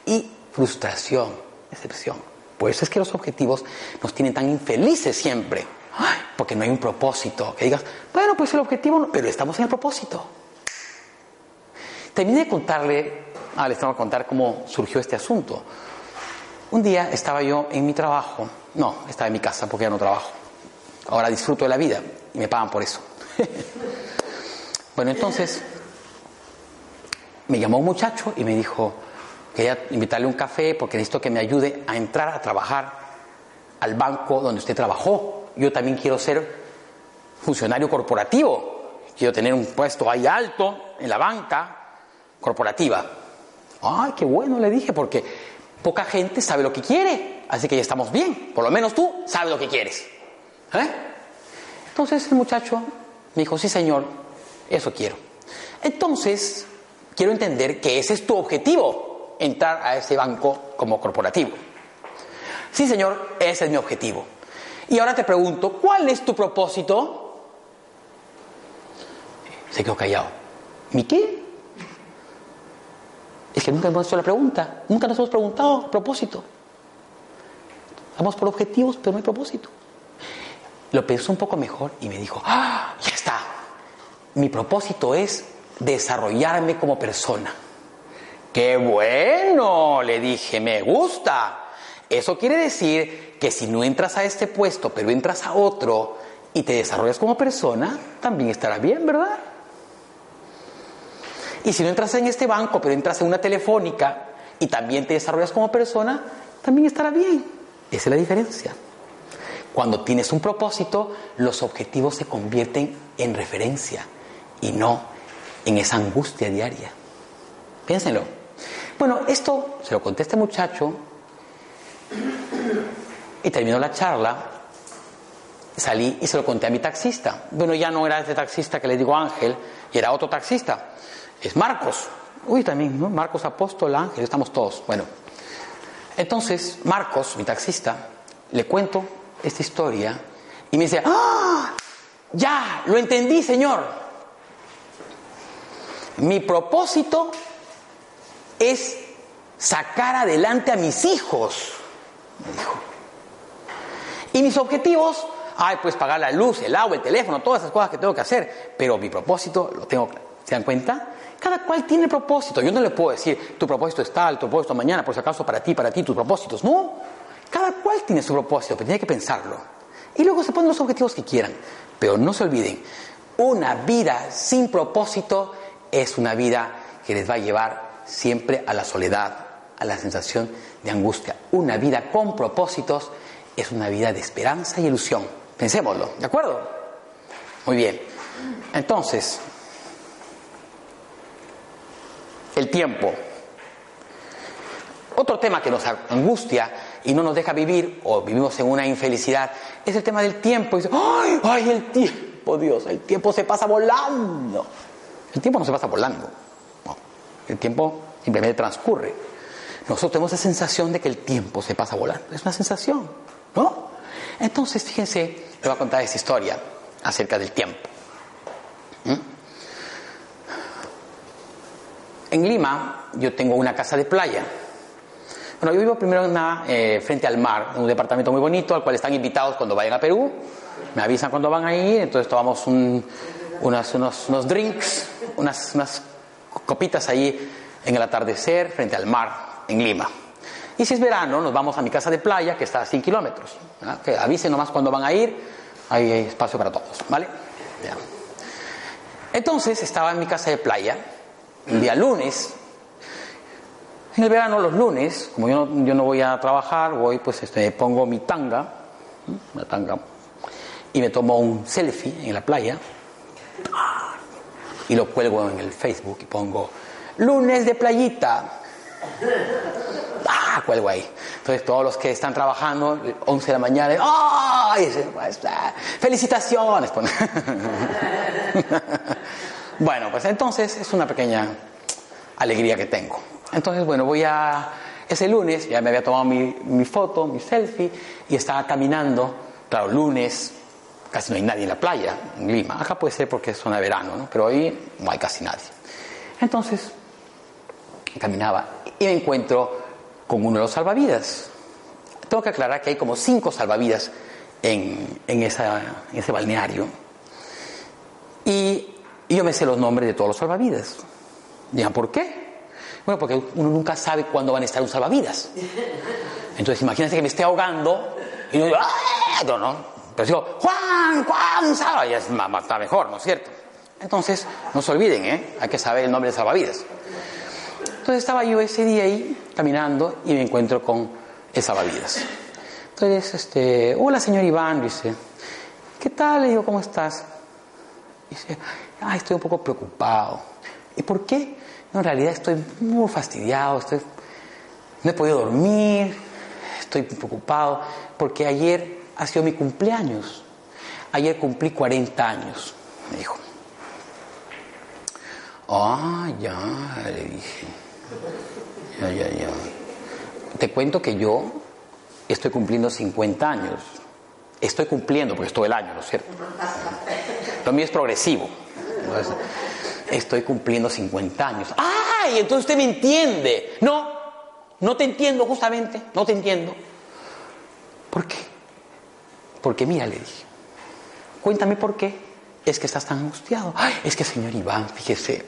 y frustración, excepción. Por eso es que los objetivos nos tienen tan infelices siempre. Porque no hay un propósito. Que digas, bueno, pues el objetivo, no, pero estamos en el propósito. Terminé de contarle, ah, les tengo que contar cómo surgió este asunto. Un día estaba yo en mi trabajo, no, estaba en mi casa porque ya no trabajo. Ahora disfruto de la vida y me pagan por eso. bueno, entonces me llamó un muchacho y me dijo, quería invitarle un café porque necesito que me ayude a entrar a trabajar al banco donde usted trabajó. Yo también quiero ser funcionario corporativo. Quiero tener un puesto ahí alto en la banca corporativa. Ay, qué bueno, le dije, porque poca gente sabe lo que quiere. Así que ya estamos bien. Por lo menos tú sabes lo que quieres. ¿Eh? Entonces el muchacho me dijo, sí señor, eso quiero. Entonces, quiero entender que ese es tu objetivo, entrar a ese banco como corporativo. Sí señor, ese es mi objetivo. Y ahora te pregunto, ¿cuál es tu propósito? Se quedó callado. ¿Mi qué? Es que nunca hemos hecho la pregunta, nunca nos hemos preguntado propósito. Vamos por objetivos, pero no hay propósito. Lo pensó un poco mejor y me dijo, ¡ah! Ya está. Mi propósito es desarrollarme como persona. ¡Qué bueno! Le dije, me gusta. Eso quiere decir que si no entras a este puesto, pero entras a otro y te desarrollas como persona, también estará bien, ¿verdad? Y si no entras en este banco, pero entras en una telefónica y también te desarrollas como persona, también estará bien. Esa es la diferencia. Cuando tienes un propósito, los objetivos se convierten en referencia y no en esa angustia diaria. Piénsenlo. Bueno, esto se lo conté a este muchacho y terminó la charla. Salí y se lo conté a mi taxista. Bueno, ya no era este taxista que le digo Ángel, y era otro taxista. Es Marcos. Uy, también, ¿no? Marcos Apóstol, Ángel, estamos todos. Bueno, entonces Marcos, mi taxista, le cuento esta historia y me dice, ¡ah! Ya, lo entendí, Señor. Mi propósito es sacar adelante a mis hijos, me dijo. Y mis objetivos, ay, pues pagar la luz, el agua, el teléfono, todas esas cosas que tengo que hacer, pero mi propósito lo tengo claro. ¿Se dan cuenta? Cada cual tiene propósito. Yo no le puedo decir, tu propósito es tal, tu propósito mañana, por si acaso para ti, para ti, tus propósitos. No, cada cual tiene su propósito, pero tiene que pensarlo. Y luego se ponen los objetivos que quieran. Pero no se olviden, una vida sin propósito es una vida que les va a llevar siempre a la soledad, a la sensación de angustia. Una vida con propósitos es una vida de esperanza y ilusión. Pensémoslo, ¿de acuerdo? Muy bien. Entonces, el tiempo. Otro tema que nos angustia y no nos deja vivir o vivimos en una infelicidad es el tema del tiempo. Y dice, ¡ay, ay, el tiempo, Dios! El tiempo se pasa volando. El tiempo no se pasa volando. El tiempo simplemente transcurre. Nosotros tenemos la sensación de que el tiempo se pasa volando. Es una sensación, ¿no? Entonces, fíjense, le voy a contar esta historia acerca del tiempo. ¿Mm? En Lima yo tengo una casa de playa. Bueno, yo vivo primero en eh, frente al mar, en un departamento muy bonito, al cual están invitados cuando vayan a Perú. Me avisan cuando van a ir, entonces tomamos un, unas, unos, unos, drinks, unas, unas copitas ahí en el atardecer, frente al mar, en Lima. Y si es verano, nos vamos a mi casa de playa, que está a 100 kilómetros. Que avisen nomás cuando van a ir, ahí hay espacio para todos, ¿vale? Ya. Entonces estaba en mi casa de playa, un día lunes. En el verano, los lunes, como yo no, voy a trabajar, voy, pues este, pongo mi tanga, una tanga, y me tomo un selfie en la playa, y lo cuelgo en el Facebook y pongo lunes de playita. ¡Ah! Cuelgo ahí. Entonces todos los que están trabajando, 11 de la mañana, ¡ay! ¡Felicitaciones! bueno, pues entonces es una pequeña alegría que tengo. Entonces, bueno, voy a... Ese lunes ya me había tomado mi, foto, mi selfie, y estaba caminando, claro, lunes, casi no hay nadie en la playa, en Lima. Acá puede ser porque es zona de verano, ¿no? Pero ahí no hay casi nadie. Entonces, caminaba y me encuentro con uno de los salvavidas. Tengo que aclarar que hay como cinco salvavidas en, en, ese balneario. Y, y, yo me sé los nombres de todos los salvavidas. Digan, ¿por qué? Bueno, porque uno nunca sabe cuándo van a estar un salvavidas. Entonces, imagínense que me esté ahogando y yo digo, ¡ah! Pero digo, Juan, Juan, salva. Y es, está mejor, ¿no es cierto? Entonces, no se olviden, ¿eh? Hay que saber el nombre de salvavidas. Entonces estaba yo ese día ahí caminando y me encuentro con el salvavidas. Entonces, este, hola señor Iván, dice, ¿qué tal? Le digo, ¿cómo estás? Dice, ay, estoy un poco preocupado. ¿Y por qué? No, en realidad estoy muy fastidiado, estoy, no he podido dormir, estoy preocupado, porque ayer ha sido mi cumpleaños. Ayer cumplí 40 años, me dijo. Ah, ya, le dije. Ya, ya, ya. Te cuento que yo estoy cumpliendo 50 años. Estoy cumpliendo, porque es todo el año, ¿no es cierto? Lo mío es progresivo. Entonces, estoy cumpliendo 50 años. ¡Ay! Entonces usted me entiende. No, no te entiendo justamente, no te entiendo. ¿Por qué? Porque mira, le dije, cuéntame por qué es que estás tan angustiado. Ay, es que señor Iván, fíjese,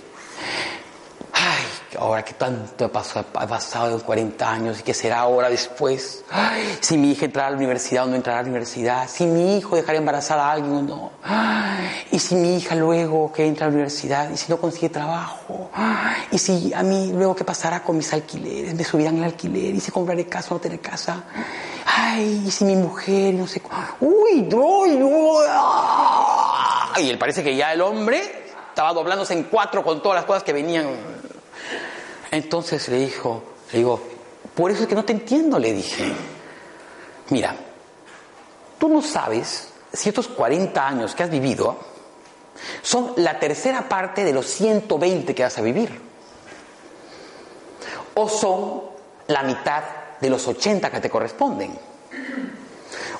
ahora que tanto ha pasado, en 40 años y que será ahora después. Ay, si mi hija entrará a la universidad o no entrará a la universidad. Si mi hijo dejará embarazada a alguien o no. Ay, y si mi hija luego que entra a la universidad y si no consigue trabajo. Ay, y si a mí luego qué pasará con mis alquileres. Me subirán el alquiler y si compraré casa o no tener casa. Ay, y si mi mujer, no sé. Uy, uy. ah. Y él parece que ya el hombre estaba doblándose en cuatro con todas las cosas que venían. Entonces le dijo, le digo, por eso es que no te entiendo, le dije. Mira, tú no sabes si estos 40 años que has vivido son la tercera parte de los 120 que vas a vivir. O son la mitad de los 80 que te corresponden.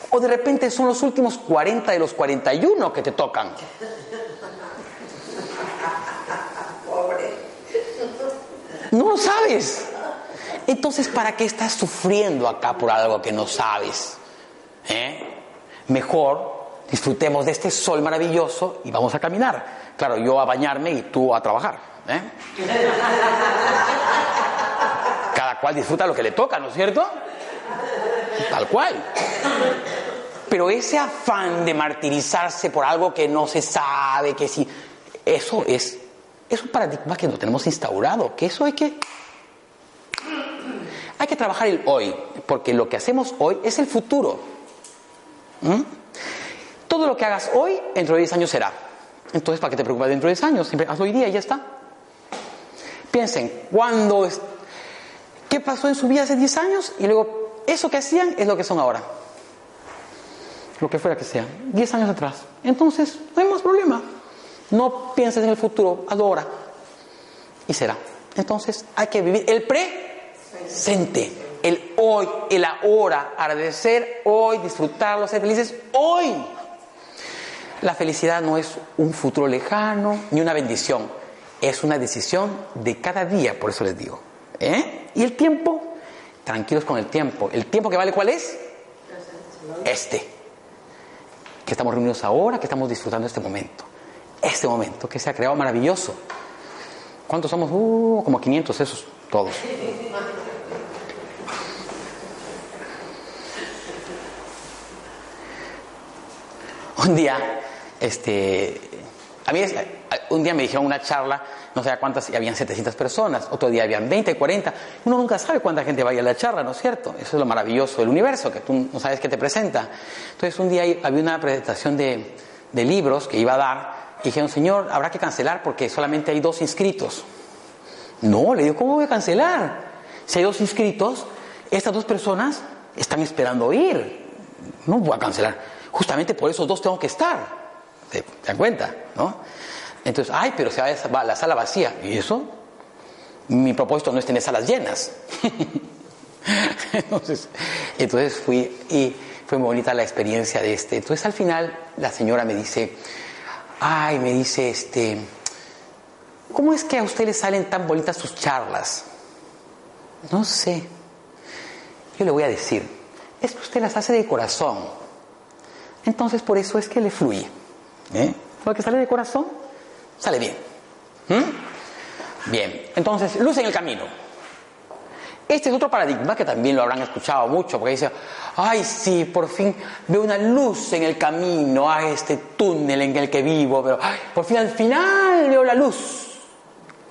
O de repente son los últimos 40 de los 41 que te tocan. No lo sabes. Entonces, ¿para qué estás sufriendo acá por algo que no sabes? ¿Eh? Mejor disfrutemos de este sol maravilloso y vamos a caminar. Claro, yo a bañarme y tú a trabajar. ¿eh? Cada cual disfruta lo que le toca, ¿no es cierto? Tal cual. Pero ese afán de martirizarse por algo que no se sabe, que sí, eso es, es un paradigma que no tenemos instaurado, que eso hay que hay que trabajar el hoy, porque lo que hacemos hoy es el futuro. ¿Mm? Todo lo que hagas hoy, dentro de 10 años será. Entonces, ¿para qué te preocupas dentro de 10 años? Siempre hazlo hoy día y ya está. Piensen, ¿cuándo es- ¿qué pasó en su vida hace 10 años? Y luego, eso que hacían es lo que son ahora. Lo que fuera que sea. 10 años atrás. Entonces, no hay más problema. No pienses en el futuro, hazlo ahora. Y será. Entonces, hay que vivir el presente, el hoy, el ahora, agradecer hoy, disfrutarlo, ser felices hoy. La felicidad no es un futuro lejano ni una bendición, es una decisión de cada día, por eso les digo. ¿Eh? Y el tiempo, tranquilos con el tiempo. ¿El tiempo que vale cuál es? Este. Que estamos reunidos ahora, que estamos disfrutando este momento. Este momento que se ha creado maravilloso. ¿Cuántos somos? Uh, como 500 esos, todos. Un día, este, a mí es- un día me dijeron una charla, no sé cuántas, y habían 700 personas, otro día habían 20, 40. Uno nunca sabe cuánta gente vaya a la charla, ¿no es cierto? Eso es lo maravilloso del universo, que tú no sabes qué te presenta. Entonces un día había una presentación de, de libros que iba a dar, y dijeron, señor, habrá que cancelar porque solamente hay dos inscritos. No, le digo, ¿cómo voy a cancelar? Si hay dos inscritos, estas dos personas están esperando ir. No voy a cancelar. Justamente por esos dos tengo que estar. ¿Se dan cuenta? ¿No? Entonces, ay, pero se va va la sala vacía. ¿Y eso? Mi propósito no es tener salas llenas. entonces, entonces fui y fue muy bonita la experiencia de este. Entonces al final la señora me dice, ay, me dice, este, ¿cómo es que a usted le salen tan bonitas sus charlas? No sé. Yo le voy a decir, es que usted las hace de corazón. Entonces por eso es que le fluye. ¿Eh? Lo que sale de corazón, sale bien. Bien, entonces, luz en el camino. Este es otro paradigma que también lo habrán escuchado mucho, porque dice, ay, sí, por fin veo una luz en el camino, a este túnel en el que vivo, pero por fin al final veo la luz.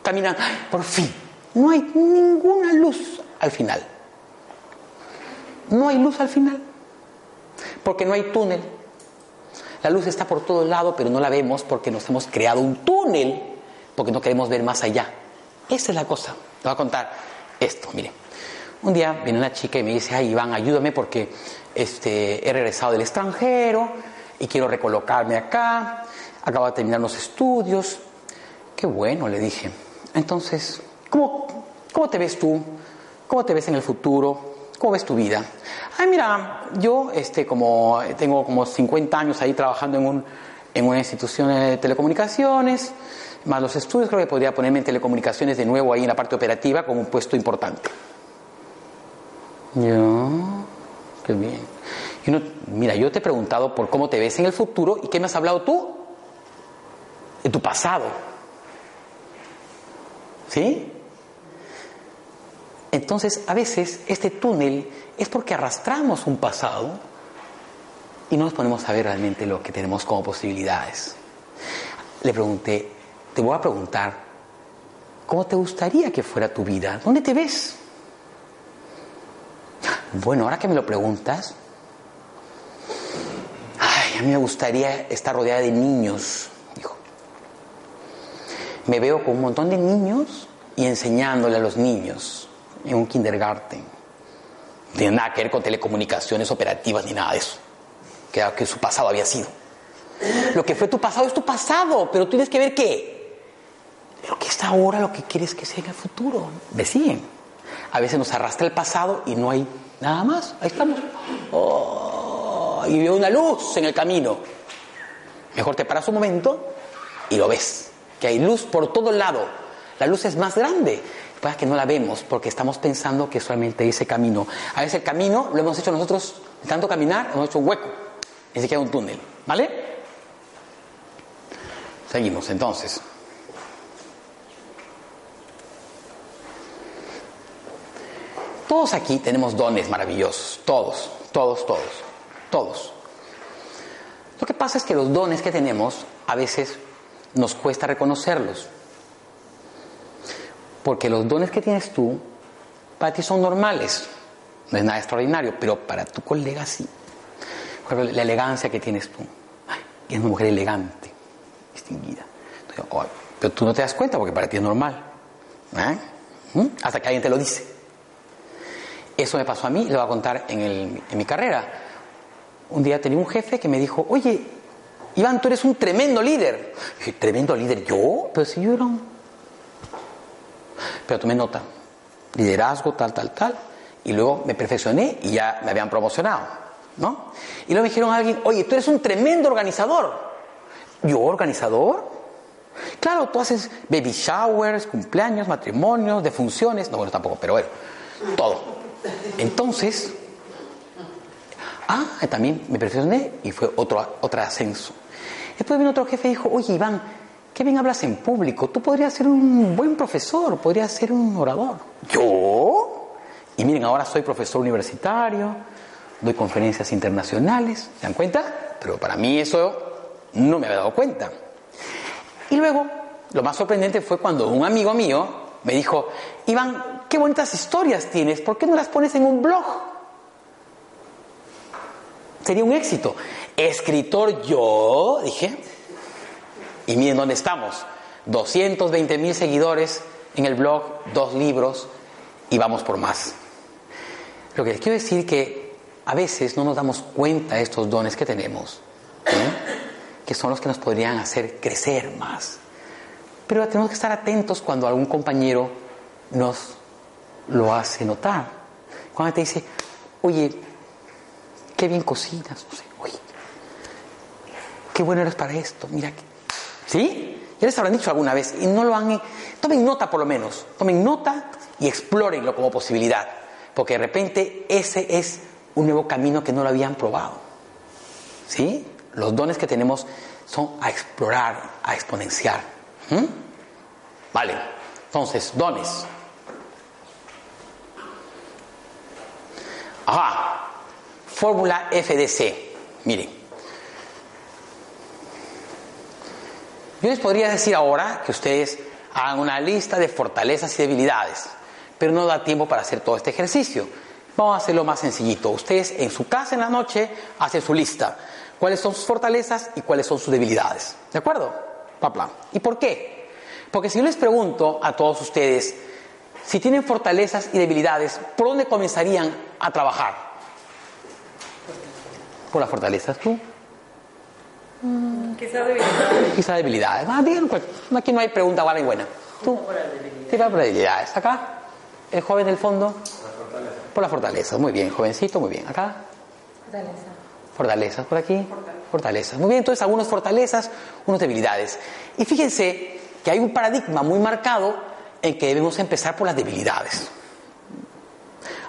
Caminan, por fin. No hay ninguna luz al final. No hay luz al final. Porque no hay túnel. La luz está por todo lado, pero no la vemos porque nos hemos creado un túnel, porque no queremos ver más allá. Esa es la cosa. Te voy a contar esto, mire. Un día viene una chica y me dice, ay Iván, ayúdame porque este, he regresado del extranjero y quiero recolocarme acá, acabo de terminar los estudios. Qué bueno, le dije. Entonces, ¿cómo, te ves tú? ¿Cómo te ves en el futuro? ¿Cómo ves tu vida? Ay, mira, yo este, como, tengo como 50 años ahí trabajando en, en una institución de telecomunicaciones, más los estudios, creo que podría ponerme en telecomunicaciones de nuevo ahí en la parte operativa como un puesto importante. Yo, qué bien. Y uno, mira, yo te he preguntado por cómo te ves en el futuro y qué me has hablado tú de tu pasado. ¿Sí? Entonces, a veces este túnel es porque arrastramos un pasado y no nos ponemos a ver realmente lo que tenemos como posibilidades. Le pregunté, te voy a preguntar, ¿cómo te gustaría que fuera tu vida? ¿Dónde te ves? Bueno, ahora que me lo preguntas, ay, a mí me gustaría estar rodeada de niños, dijo. Me veo con un montón de niños y enseñándole a los niños en un kindergarten. No tiene nada que ver con telecomunicaciones operativas ni nada de eso. Que, que su pasado había sido. Lo que fue tu pasado es tu pasado, pero tienes que ver qué. Lo que está ahora, lo que quieres que sea en el futuro. ¿Me siguen? A veces nos arrastra el pasado y no hay nada más. Ahí estamos. Oh, y veo una luz en el camino. Mejor te paras un momento y lo ves. Que hay luz por todo lado. La luz es más grande. Pasa que no la vemos porque estamos pensando que solamente ese camino. A veces el camino lo hemos hecho nosotros, tanto caminar, hemos hecho un hueco. Ni siquiera un túnel. ¿Vale? Seguimos entonces. Todos aquí tenemos dones maravillosos, todos, todos, todos, todos. Lo que pasa es que los dones que tenemos a veces nos cuesta reconocerlos. Porque los dones que tienes tú, para ti son normales, no es nada extraordinario, pero para tu colega sí. La elegancia que tienes tú. Ay, es una mujer elegante, distinguida. Oh, pero tú no te das cuenta porque para ti es normal. ¿eh? ¿Mm? Hasta que alguien te lo dice. Eso me pasó a mí, lo voy a contar en, mi carrera. Un día tenía un jefe que me dijo, oye, Iván, tú eres un tremendo líder. dije, ¿tremendo líder? ¿Yo? Pero si yo era un... Pero tomé nota. Liderazgo, tal, tal, tal. Y luego me perfeccioné y ya me habían promocionado. ¿No? Y luego me dijeron a alguien, oye, tú eres un tremendo organizador. ¿Yo organizador? Claro, tú haces baby showers, cumpleaños, matrimonios, defunciones. No, bueno, tampoco, pero bueno, todo. Entonces, ah, también me perfeccioné y fue otro, otro ascenso. Después vino otro jefe y dijo, oye Iván, qué bien hablas en público, tú podrías ser un buen profesor, podrías ser un orador. ¿Yo? Y miren, ahora soy profesor universitario, doy conferencias internacionales, ¿se dan cuenta? Pero para mí eso no me había dado cuenta. Y luego, lo más sorprendente fue cuando un amigo mío me dijo, Iván, qué bonitas historias tienes, ¿por qué no las pones en un blog? Sería un éxito. Escritor yo, dije, y miren dónde estamos, 220 mil seguidores en el blog, dos libros, y vamos por más. Lo que les quiero decir que a veces no nos damos cuenta de estos dones que tenemos, ¿eh? que son los que nos podrían hacer crecer más. Pero tenemos que estar atentos cuando algún compañero nos lo hace notar. Cuando te dice, oye, qué bien cocinas, no sé, qué bueno eres para esto, mira, ¿sí? Ya les habrán dicho alguna vez y no lo han... Tomen nota por lo menos, tomen nota y explórenlo como posibilidad, porque de repente ese es un nuevo camino que no lo habían probado. ¿Sí? Los dones que tenemos son a explorar, a exponenciar. ¿Mm? Vale, entonces, dones. Ajá, fórmula FDC. Miren. Yo les podría decir ahora que ustedes hagan una lista de fortalezas y debilidades, pero no da tiempo para hacer todo este ejercicio. Vamos a hacerlo más sencillito. Ustedes en su casa en la noche hacen su lista. ¿Cuáles son sus fortalezas y cuáles son sus debilidades? ¿De acuerdo? Papla. ¿Y por qué? Porque si yo les pregunto a todos ustedes si tienen fortalezas y debilidades, ¿por dónde comenzarían a trabajar? Por las fortalezas, ¿tú? Quizá debilidades. Quizá debilidades. Ah, cuál. Aquí no hay pregunta buena y buena. ¿Tú? Sí, va por las debilidades. ¿Acá? ¿El joven del fondo? Por las fortalezas. Muy bien, jovencito, muy bien. ¿Acá? Fortaleza. Fortalezas por aquí. Fortalezas. Muy bien, entonces algunas fortalezas, unas debilidades. Y fíjense que hay un paradigma muy marcado en que debemos empezar por las debilidades.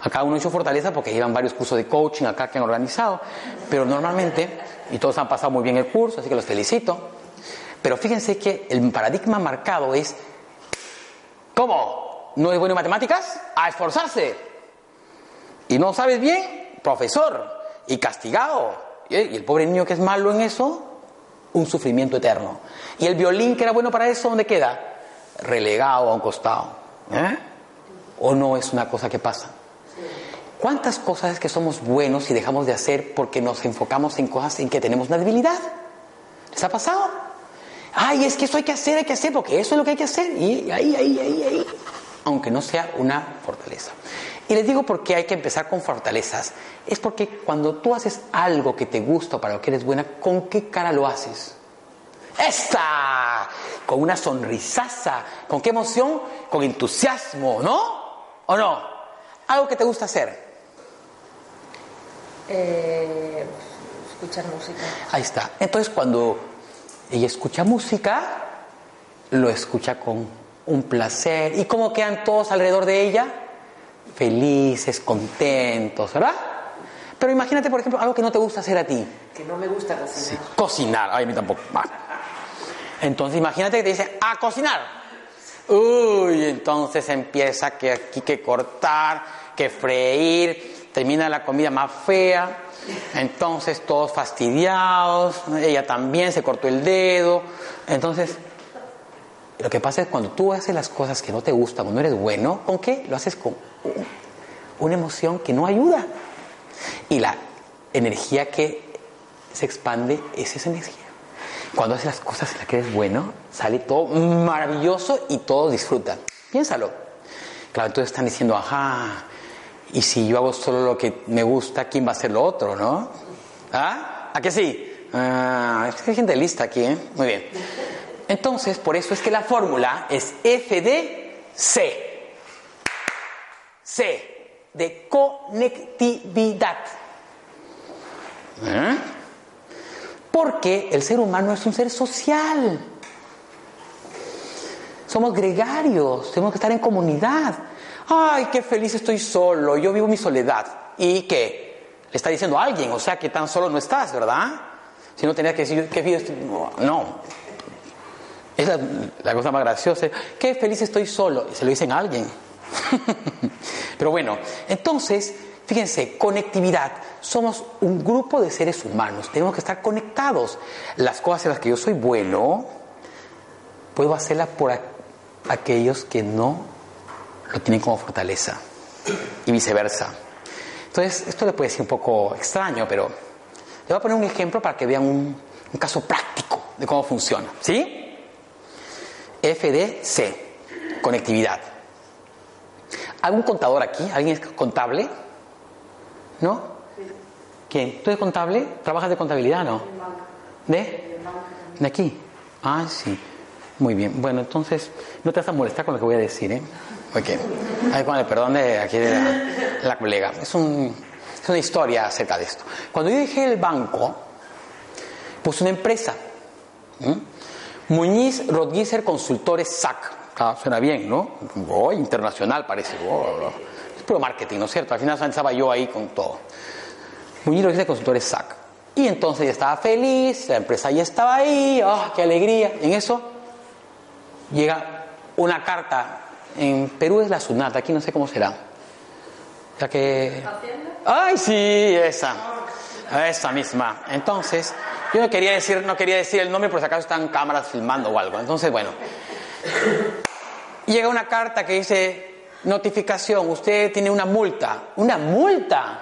Acá uno ha hecho fortaleza porque llevan varios cursos de coaching acá que han organizado, pero normalmente, y todos han pasado muy bien el curso, así que los felicito, pero fíjense que el paradigma marcado es, ¿cómo? ¿No es bueno en matemáticas? A esforzarse. ¿Y no sabes bien? Profesor. Y castigado. Y el pobre niño que es malo en eso, un sufrimiento eterno. Y el violín que era bueno para eso, ¿dónde queda? Relegado a un costado. ¿Eh? ¿O no es una cosa que pasa? ¿Cuántas cosas es que somos buenos y dejamos de hacer porque nos enfocamos en cosas en que tenemos una debilidad? ¿Les ha pasado? Ay, es que eso hay que hacer, hay que hacer, porque eso es lo que hay que hacer. Y ahí, ahí, ahí, ahí. Aunque no sea una fortaleza. Y les digo por qué hay que empezar con fortalezas. Es porque cuando tú haces algo que te gusta para lo que eres buena, ¿con qué cara lo haces? ¡Esta! Con una sonrisaza. ¿Con qué emoción? Con entusiasmo, ¿no? ¿O no? Algo que te gusta hacer. Eh, escuchar música. Ahí está. Entonces cuando ella escucha música, lo escucha con un placer. ¿Y cómo quedan todos alrededor de ella? Felices, contentos, ¿verdad? Pero imagínate, por ejemplo, algo que no te gusta hacer a ti. Que no me gusta cocinar. Sí, cocinar. Ay, a mí tampoco. Entonces imagínate que te dice, a cocinar. Uy, entonces empieza que aquí que cortar, que freír, termina la comida más fea, entonces todos fastidiados, ella también se cortó el dedo, entonces lo que pasa es cuando tú haces las cosas que no te gustan o no eres bueno, ¿con qué? Lo haces con una emoción que no ayuda. Y la energía que se expande es esa energía. Cuando haces las cosas en las que eres bueno, sale todo maravilloso y todos disfrutan. Piénsalo. Claro, entonces están diciendo, ajá, y si yo hago solo lo que me gusta, ¿quién va a hacer lo otro, no? ¿Ah? ¿A qué sí? Ah, es hay gente lista aquí, ¿eh? Muy bien. Entonces, por eso es que la fórmula es F de C. C, de conectividad. ¿Eh? Porque el ser humano es un ser social. Somos gregarios, tenemos que estar en comunidad. Ay, qué feliz estoy solo, yo vivo mi soledad. ¿Y qué? Le está diciendo a alguien, o sea que tan solo no estás, ¿verdad? Si no tenías que decir, qué feliz estoy. No. Es la, la cosa más graciosa. Qué feliz estoy solo. Se lo dicen a alguien. Pero bueno, entonces, fíjense, conectividad. Somos un grupo de seres humanos. Tenemos que estar conectados. Las cosas en las que yo soy bueno, puedo hacerlas por aquellos que no lo tienen como fortaleza. Y viceversa. Entonces, esto le puede ser un poco extraño, pero le voy a poner un ejemplo para que vean un, un caso práctico de cómo funciona. ¿Sí? FDC, conectividad. ¿Algún contador aquí? ¿Alguien es contable? ¿No? ¿Quién? ¿Tú eres contable? ¿Trabajas de contabilidad no? ¿De? ¿De aquí? Ah, sí. Muy bien. Bueno, entonces, no te vas a molestar con lo que voy a decir, ¿eh? Ok. Ay, con el perdón de aquí de la, colega. Es, un, es una historia acerca de esto. Cuando yo dejé el banco, puse una empresa. Muñiz Rodríguez Consultores SAC. Ah, suena bien, ¿no? Oh, internacional parece. Oh, es puro marketing, ¿no es cierto? Al final estaba yo ahí con todo. Muñiz Rodríguez Consultores SAC. Y entonces ya estaba feliz, la empresa ya estaba ahí, ¡ah, qué alegría! En eso llega una carta. En Perú es la SUNAT, aquí no sé cómo será. Ya que. ¡Ay, sí! Esa. Esa misma. Entonces, yo no quería decir, no quería decir el nombre por si acaso están cámaras filmando o algo. Entonces, bueno. Llega una carta que dice, notificación, usted tiene una multa. ¿Una multa?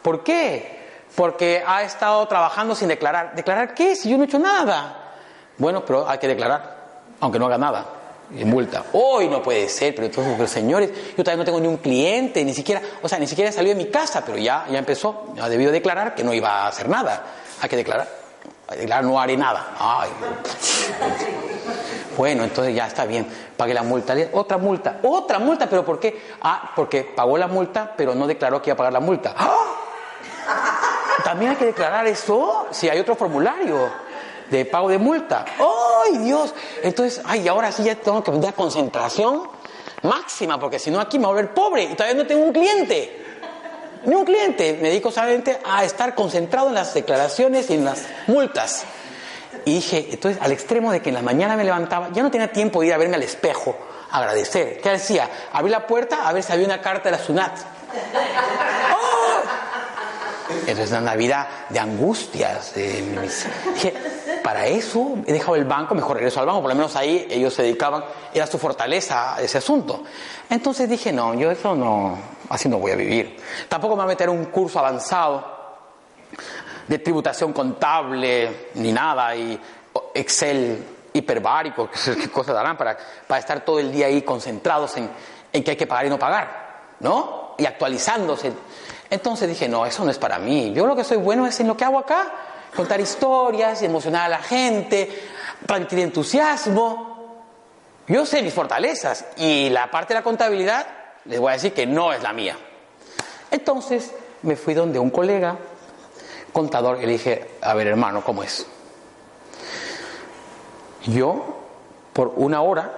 ¿Por qué? Porque ha estado trabajando sin declarar. ¿Declarar qué? Si yo no he hecho nada. Bueno, pero hay que declarar, aunque no haga nada. Y multa. Hoy no puede ser, pero entonces, señores, yo todavía no tengo ni un cliente, ni siquiera, o sea, ni siquiera salió de mi casa, pero ya, ya empezó, ya debió declarar que no iba a hacer nada. Hay que declarar. Hay que declarar, no haré nada. Ay. Bueno, entonces ya está bien, pague la multa. Otra multa, otra multa, pero ¿por qué? Ah, porque pagó la multa, pero no declaró que iba a pagar la multa. ¡Ah! También hay que declarar eso si hay otro formulario de pago de multa. ¡Ay, Dios! Entonces, ay, ahora sí ya tengo que tener concentración máxima, porque si no aquí me voy a volver pobre y todavía no tengo un cliente. Ni un cliente. Me dedico solamente a estar concentrado en las declaraciones y en las multas. Y dije, entonces, al extremo de que en la mañana me levantaba, ya no tenía tiempo de ir a verme al espejo, a agradecer. ¿Qué decía? Abrí la puerta a ver si había una carta de la SUNAT. ¡Oh! Entonces, una Navidad de angustias. Mis... Dije, para eso he dejado el banco, mejor regreso al banco, por lo menos ahí ellos se dedicaban, era su fortaleza ese asunto. Entonces dije, no, yo eso no, así no voy a vivir. Tampoco me voy a meter un curso avanzado de tributación contable, ni nada, y Excel hiperbárico, qué cosas darán para, para estar todo el día ahí concentrados en, en que hay que pagar y no pagar, ¿no? Y actualizándose. Entonces dije, no, eso no es para mí. Yo lo que soy bueno es en lo que hago acá, contar historias, emocionar a la gente, transmitir entusiasmo. Yo sé mis fortalezas y la parte de la contabilidad, les voy a decir que no es la mía. Entonces me fui donde un colega, contador, y le dije, a ver hermano, ¿cómo es? Yo, por una hora,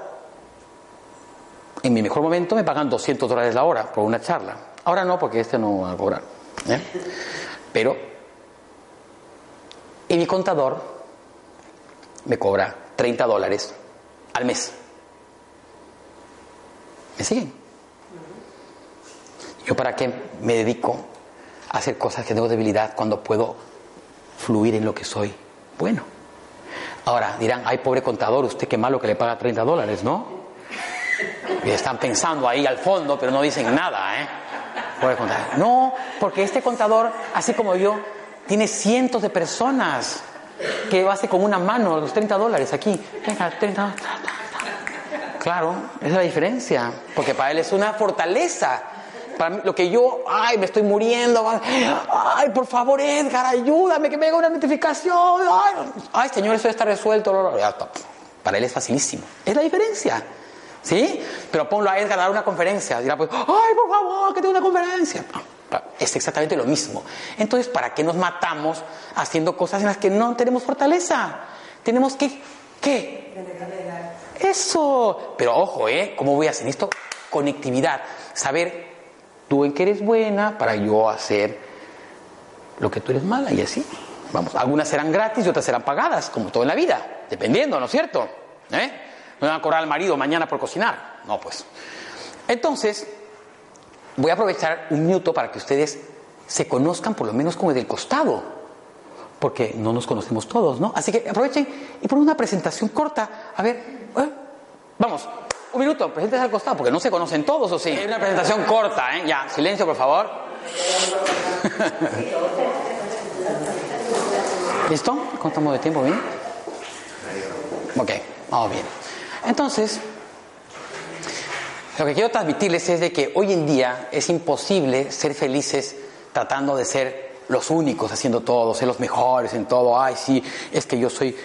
en mi mejor momento me pagan 200 dólares la hora por una charla. Ahora no, porque este no va a cobrar. ¿eh? Pero, y mi contador me cobra 30 dólares al mes. ¿Me siguen? ¿Yo para qué me dedico hacer cosas que tengo debilidad cuando puedo fluir en lo que soy bueno? Ahora dirán, ay pobre contador, usted qué malo que le paga 30 dólares, ¿no? Y están pensando ahí al fondo, pero no dicen nada, ¿eh? Pobre contador. No, porque este contador, así como yo, tiene cientos de personas que hace con una mano los 30 dólares aquí. Venga, 30 Claro, es la diferencia, porque para él es una fortaleza. Para mí, lo que yo, ay, me estoy muriendo, ay, por favor, Edgar, ayúdame, que me haga una notificación, ay, ay señor, eso está resuelto. Para él es facilísimo. Es la diferencia. ¿Sí? Pero ponlo a Edgar a dar una conferencia. Dirá, pues, ay, por favor, que tenga una conferencia. Es exactamente lo mismo. Entonces, ¿para qué nos matamos haciendo cosas en las que no tenemos fortaleza? Tenemos que, ¿qué? Eso. Pero ojo, ¿eh? ¿Cómo voy a hacer esto? Conectividad. Saber tú en qué eres buena para yo hacer lo que tú eres mala y así. Vamos, algunas serán gratis y otras serán pagadas, como todo en la vida, dependiendo, ¿no es cierto? ¿Eh? No van a cobrar al marido mañana por cocinar. No, pues. Entonces, voy a aprovechar un minuto para que ustedes se conozcan por lo menos como del costado, porque no nos conocemos todos, ¿no? Así que aprovechen y ponen una presentación corta. A ver, ¿eh? vamos, un minuto, presentes al costado, porque no se conocen todos, ¿o sí? Hay una presentación corta, ¿eh? Ya, silencio, por favor. ¿Listo? ¿Cómo estamos de tiempo? ¿Bien? Ok, vamos bien. Entonces, lo que quiero transmitirles es de que hoy en día es imposible ser felices tratando de ser los únicos haciendo todo, ser los mejores en todo. Ay, sí, es que yo soy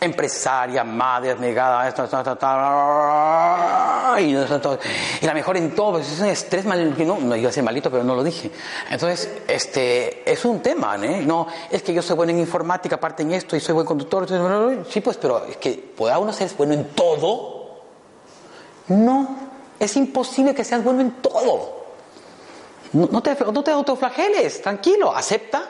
empresaria, madre, negada, y, la mejor en todo, es un estrés mal, no, no iba a ser malito, pero no lo dije. Entonces, este, es un tema, ¿eh? No, es que yo soy bueno en informática, aparte en esto, y soy buen conductor, sí, pues, pero es que, ¿podrá uno ser bueno en todo? No, es imposible que seas bueno en todo. No, no te, no te autoflageles, tranquilo, acepta,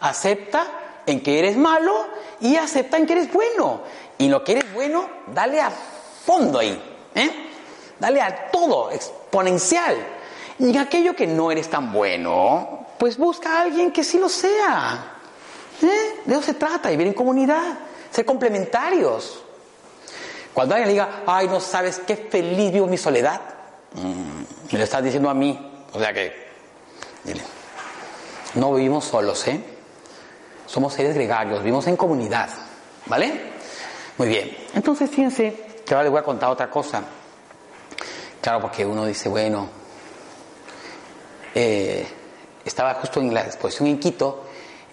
acepta en que eres malo y acepta en que eres bueno. Y lo que eres bueno, dale a fondo ahí. ¿eh? Dale a todo, exponencial. Y en aquello que no eres tan bueno, pues busca a alguien que sí lo sea. ¿eh? De eso se trata, vivir en comunidad, ser complementarios. Cuando alguien le diga, ay, no sabes qué feliz vivo mi soledad, Mm, me lo estás diciendo a mí. O sea que, dile, no vivimos solos, ¿eh? Somos seres gregarios, vivimos en comunidad, ¿vale? Muy bien. Entonces, fíjense que ahora les voy a contar otra cosa. Claro, porque uno dice, bueno, eh, estaba justo en la exposición en Quito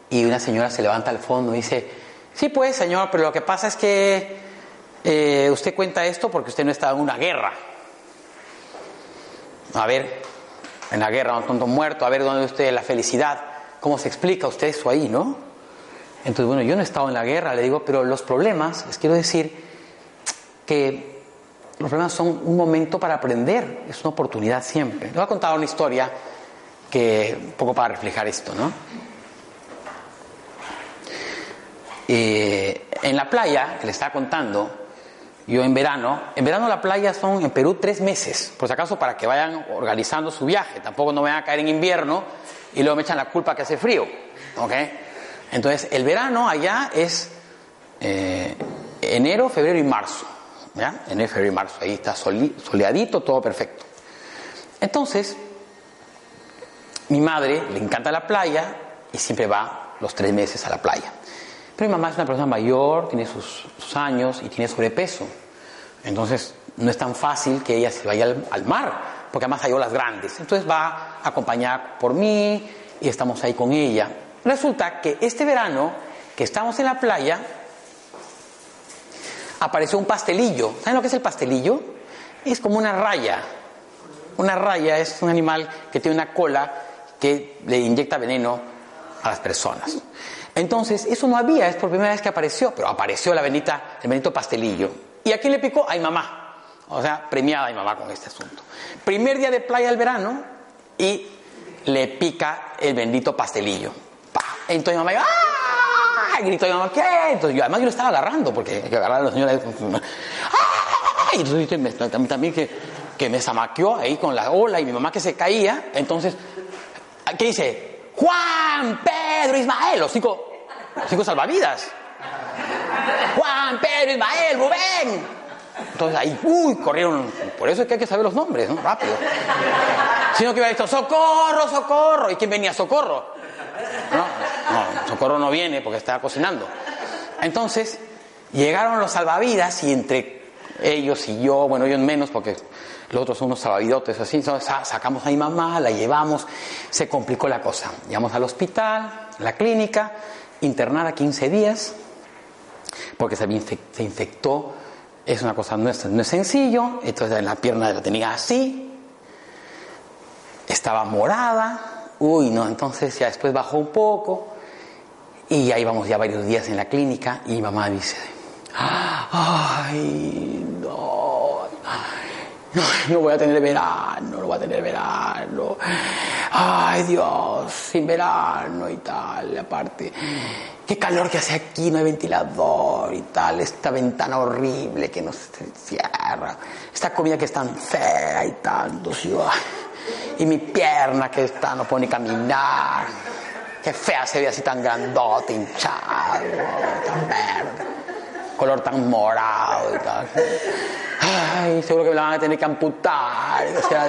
y una señora se levanta al fondo y dice, sí pues señor, pero lo que pasa es que eh, usted cuenta esto porque usted no estaba en una guerra. A ver, en la guerra, un tonto muerto, a ver dónde usted la felicidad, cómo se explica usted eso ahí, ¿no? Entonces, bueno, yo no he estado en la guerra, le digo, pero los problemas, les quiero decir que los problemas son un momento para aprender, es una oportunidad siempre. Le voy a contar una historia que, un poco para reflejar esto, ¿no? Eh, en la playa, que le estaba contando, yo en verano, en verano la playa son en Perú tres meses, por si acaso para que vayan organizando su viaje, tampoco no vayan a caer en invierno y luego me echan la culpa que hace frío, ¿ok? Entonces el verano allá es eh, enero, febrero y marzo, ¿ya? Enero, febrero y marzo, ahí está soleadito, todo perfecto. Entonces, mi madre le encanta la playa y siempre va los tres meses a la playa. Pero mi mamá es una persona mayor, tiene sus, años y tiene sobrepeso. Entonces no es tan fácil que ella se vaya al, mar, porque además hay olas grandes. Entonces va a acompañar por mí y estamos ahí con ella. Resulta que este verano, que estamos en la playa, apareció un pastelillo. ¿Saben lo que es el pastelillo? Es como una raya. Una raya es un animal que tiene una cola que le inyecta veneno a las personas. Entonces, eso no había, es por primera vez que apareció, pero apareció la bendita, el bendito pastelillo. ¿Y a quién le picó? A mamá. O sea, premiada mi mamá con este asunto. Primer día de playa del verano y le pica el bendito pastelillo. Entonces mi mamá, ¡ah! Gritó mi mamá, ¿qué? Entonces yo, además yo lo estaba agarrando, porque hay que agarrar a la señora. ¡ah! Y entonces también que, me zamaqueó ahí con la ola y mi mamá que se caía. Entonces, ¿qué dice? Juan, Pedro, Ismael, los cinco, cinco salvavidas. Juan, Pedro, Ismael, Rubén. Entonces ahí, uy, corrieron. Por eso es que hay que saber los nombres, ¿no? Rápido. Sino que hubiera dicho, socorro, socorro. ¿Y quién venía? Socorro. No, no, socorro no viene porque estaba cocinando. Entonces, llegaron los salvavidas y entre ellos y yo, bueno, ellos menos porque los otros son unos sabavidotes así, sacamos a mi mamá, la llevamos, se complicó la cosa. Llegamos al hospital, la clínica, internada 15 días, porque se, se infectó, es una cosa, es, no es sencillo, entonces en la pierna la tenía así, estaba morada, uy, no, entonces ya después bajó un poco, y ya íbamos ya varios días en la clínica, y mamá dice, ay, no, no, voy a tener verano, no voy a tener verano. Ay Dios, sin verano y tal. aparte, qué calor que hace aquí, no hay ventilador y tal. Esta ventana horrible que nos cierra. Esta comida que es tan fea y tanto. Y mi pierna que está, no puede ni caminar. Qué fea se ve así tan grandote, hinchado, tan verde color tan morado y tal. Ay, seguro que me la van a tener que amputar. O sea,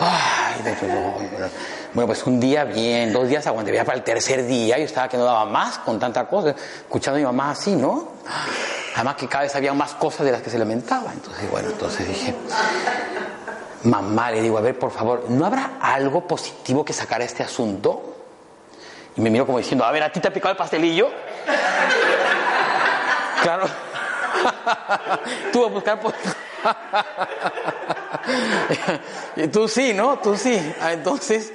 Ay, bueno, pues un día bien, dos días aguanté, ya para el tercer día yo estaba que no daba más con tanta cosa, escuchando a mi mamá así, ¿no? Además que cada vez había más cosas de las que se lamentaba. Entonces, bueno, entonces dije, mamá, le digo, a ver, por favor, ¿no habrá algo positivo que sacar a este asunto? Y me miró como diciendo, a ver, ¿a ti te ha picado el pastelillo? claro. Tú vas a buscar por... y tú sí, ¿no? Tú sí. Ah, entonces,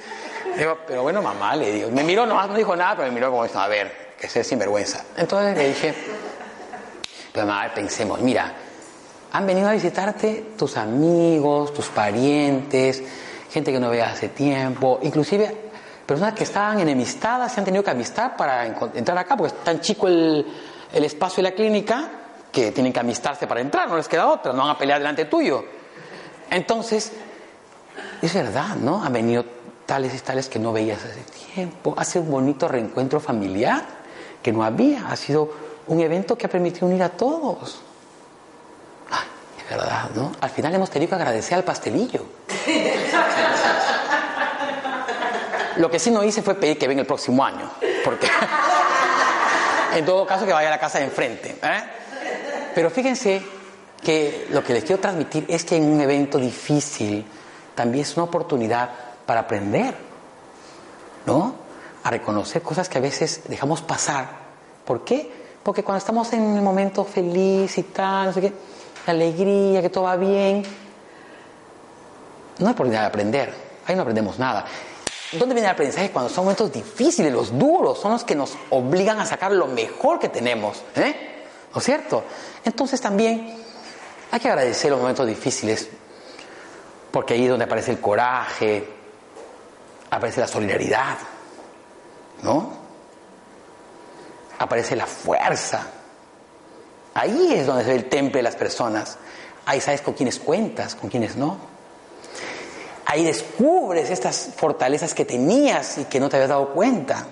pero bueno, mamá, le digo. Me miró, no, no dijo nada, pero me miró como diciendo, a ver, que ser sinvergüenza. Entonces le dije, pero mamá, pensemos, mira, han venido a visitarte tus amigos, tus parientes, gente que no veas hace tiempo, inclusive personas que estaban enemistadas se han tenido que amistar para entrar acá, porque es tan chico el, espacio de la clínica que tienen que amistarse para entrar, no les queda otra, no van a pelear delante tuyo. Entonces, es verdad, ¿no? Han venido tales y tales que no veías hace tiempo. Hace un bonito reencuentro familiar que no había. Ha sido un evento que ha permitido unir a todos. verdad, ¿no? Al final hemos tenido que agradecer al pastelillo. Lo que sí no hice fue pedir que venga el próximo año, porque en todo caso que vaya a la casa de enfrente. ¿eh? Pero fíjense que lo que les quiero transmitir es que en un evento difícil también es una oportunidad para aprender, ¿no? A reconocer cosas que a veces dejamos pasar. ¿Por qué? Porque cuando estamos en el momento feliz y tal, no sé qué, la alegría, que todo va bien, no hay oportunidad de aprender. Ahí no aprendemos nada. ¿Dónde viene el aprendizaje? Cuando son momentos difíciles, los duros, son los que nos obligan a sacar lo mejor que tenemos. ¿eh? ¿No es cierto? Entonces también hay que agradecer los momentos difíciles, porque ahí es donde aparece el coraje, aparece la solidaridad, ¿no? Aparece la fuerza. Ahí es donde se ve el temple de las personas. Ahí sabes con quiénes cuentas, con quiénes no. Ahí descubres estas fortalezas que tenías y que no te habías dado cuenta.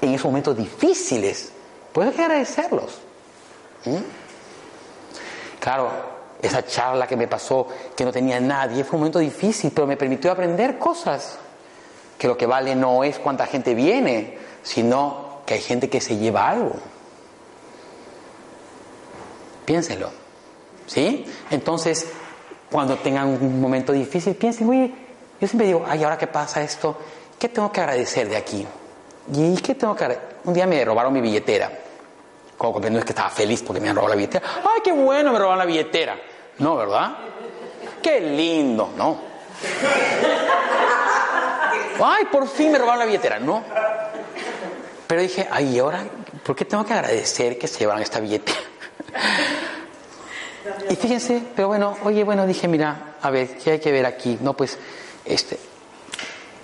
En esos momentos difíciles, puedes agradecerlos. ¿Mm? Claro, esa charla que me pasó, que no tenía nadie, fue un momento difícil, pero me permitió aprender cosas. Que lo que vale no es cuánta gente viene, sino que hay gente que se lleva algo. Piénselo. ¿Sí? Entonces, cuando tengan un momento difícil, piensen, oye, yo siempre digo, ay, ahora qué pasa esto, ¿qué tengo que agradecer de aquí? ¿Y qué tengo que Un día me robaron mi billetera. Como no es que estaba feliz porque me han robado la billetera. Ay, qué bueno, me robaron la billetera. No, ¿verdad? Qué lindo, ¿no? Ay, por fin me robaron la billetera, ¿no? Pero dije, ay, ¿y ahora por qué tengo que agradecer que se llevaran esta billetera? Y fíjense, pero bueno, oye, bueno, dije, mira, a ver, ¿qué hay que ver aquí? No, pues, este,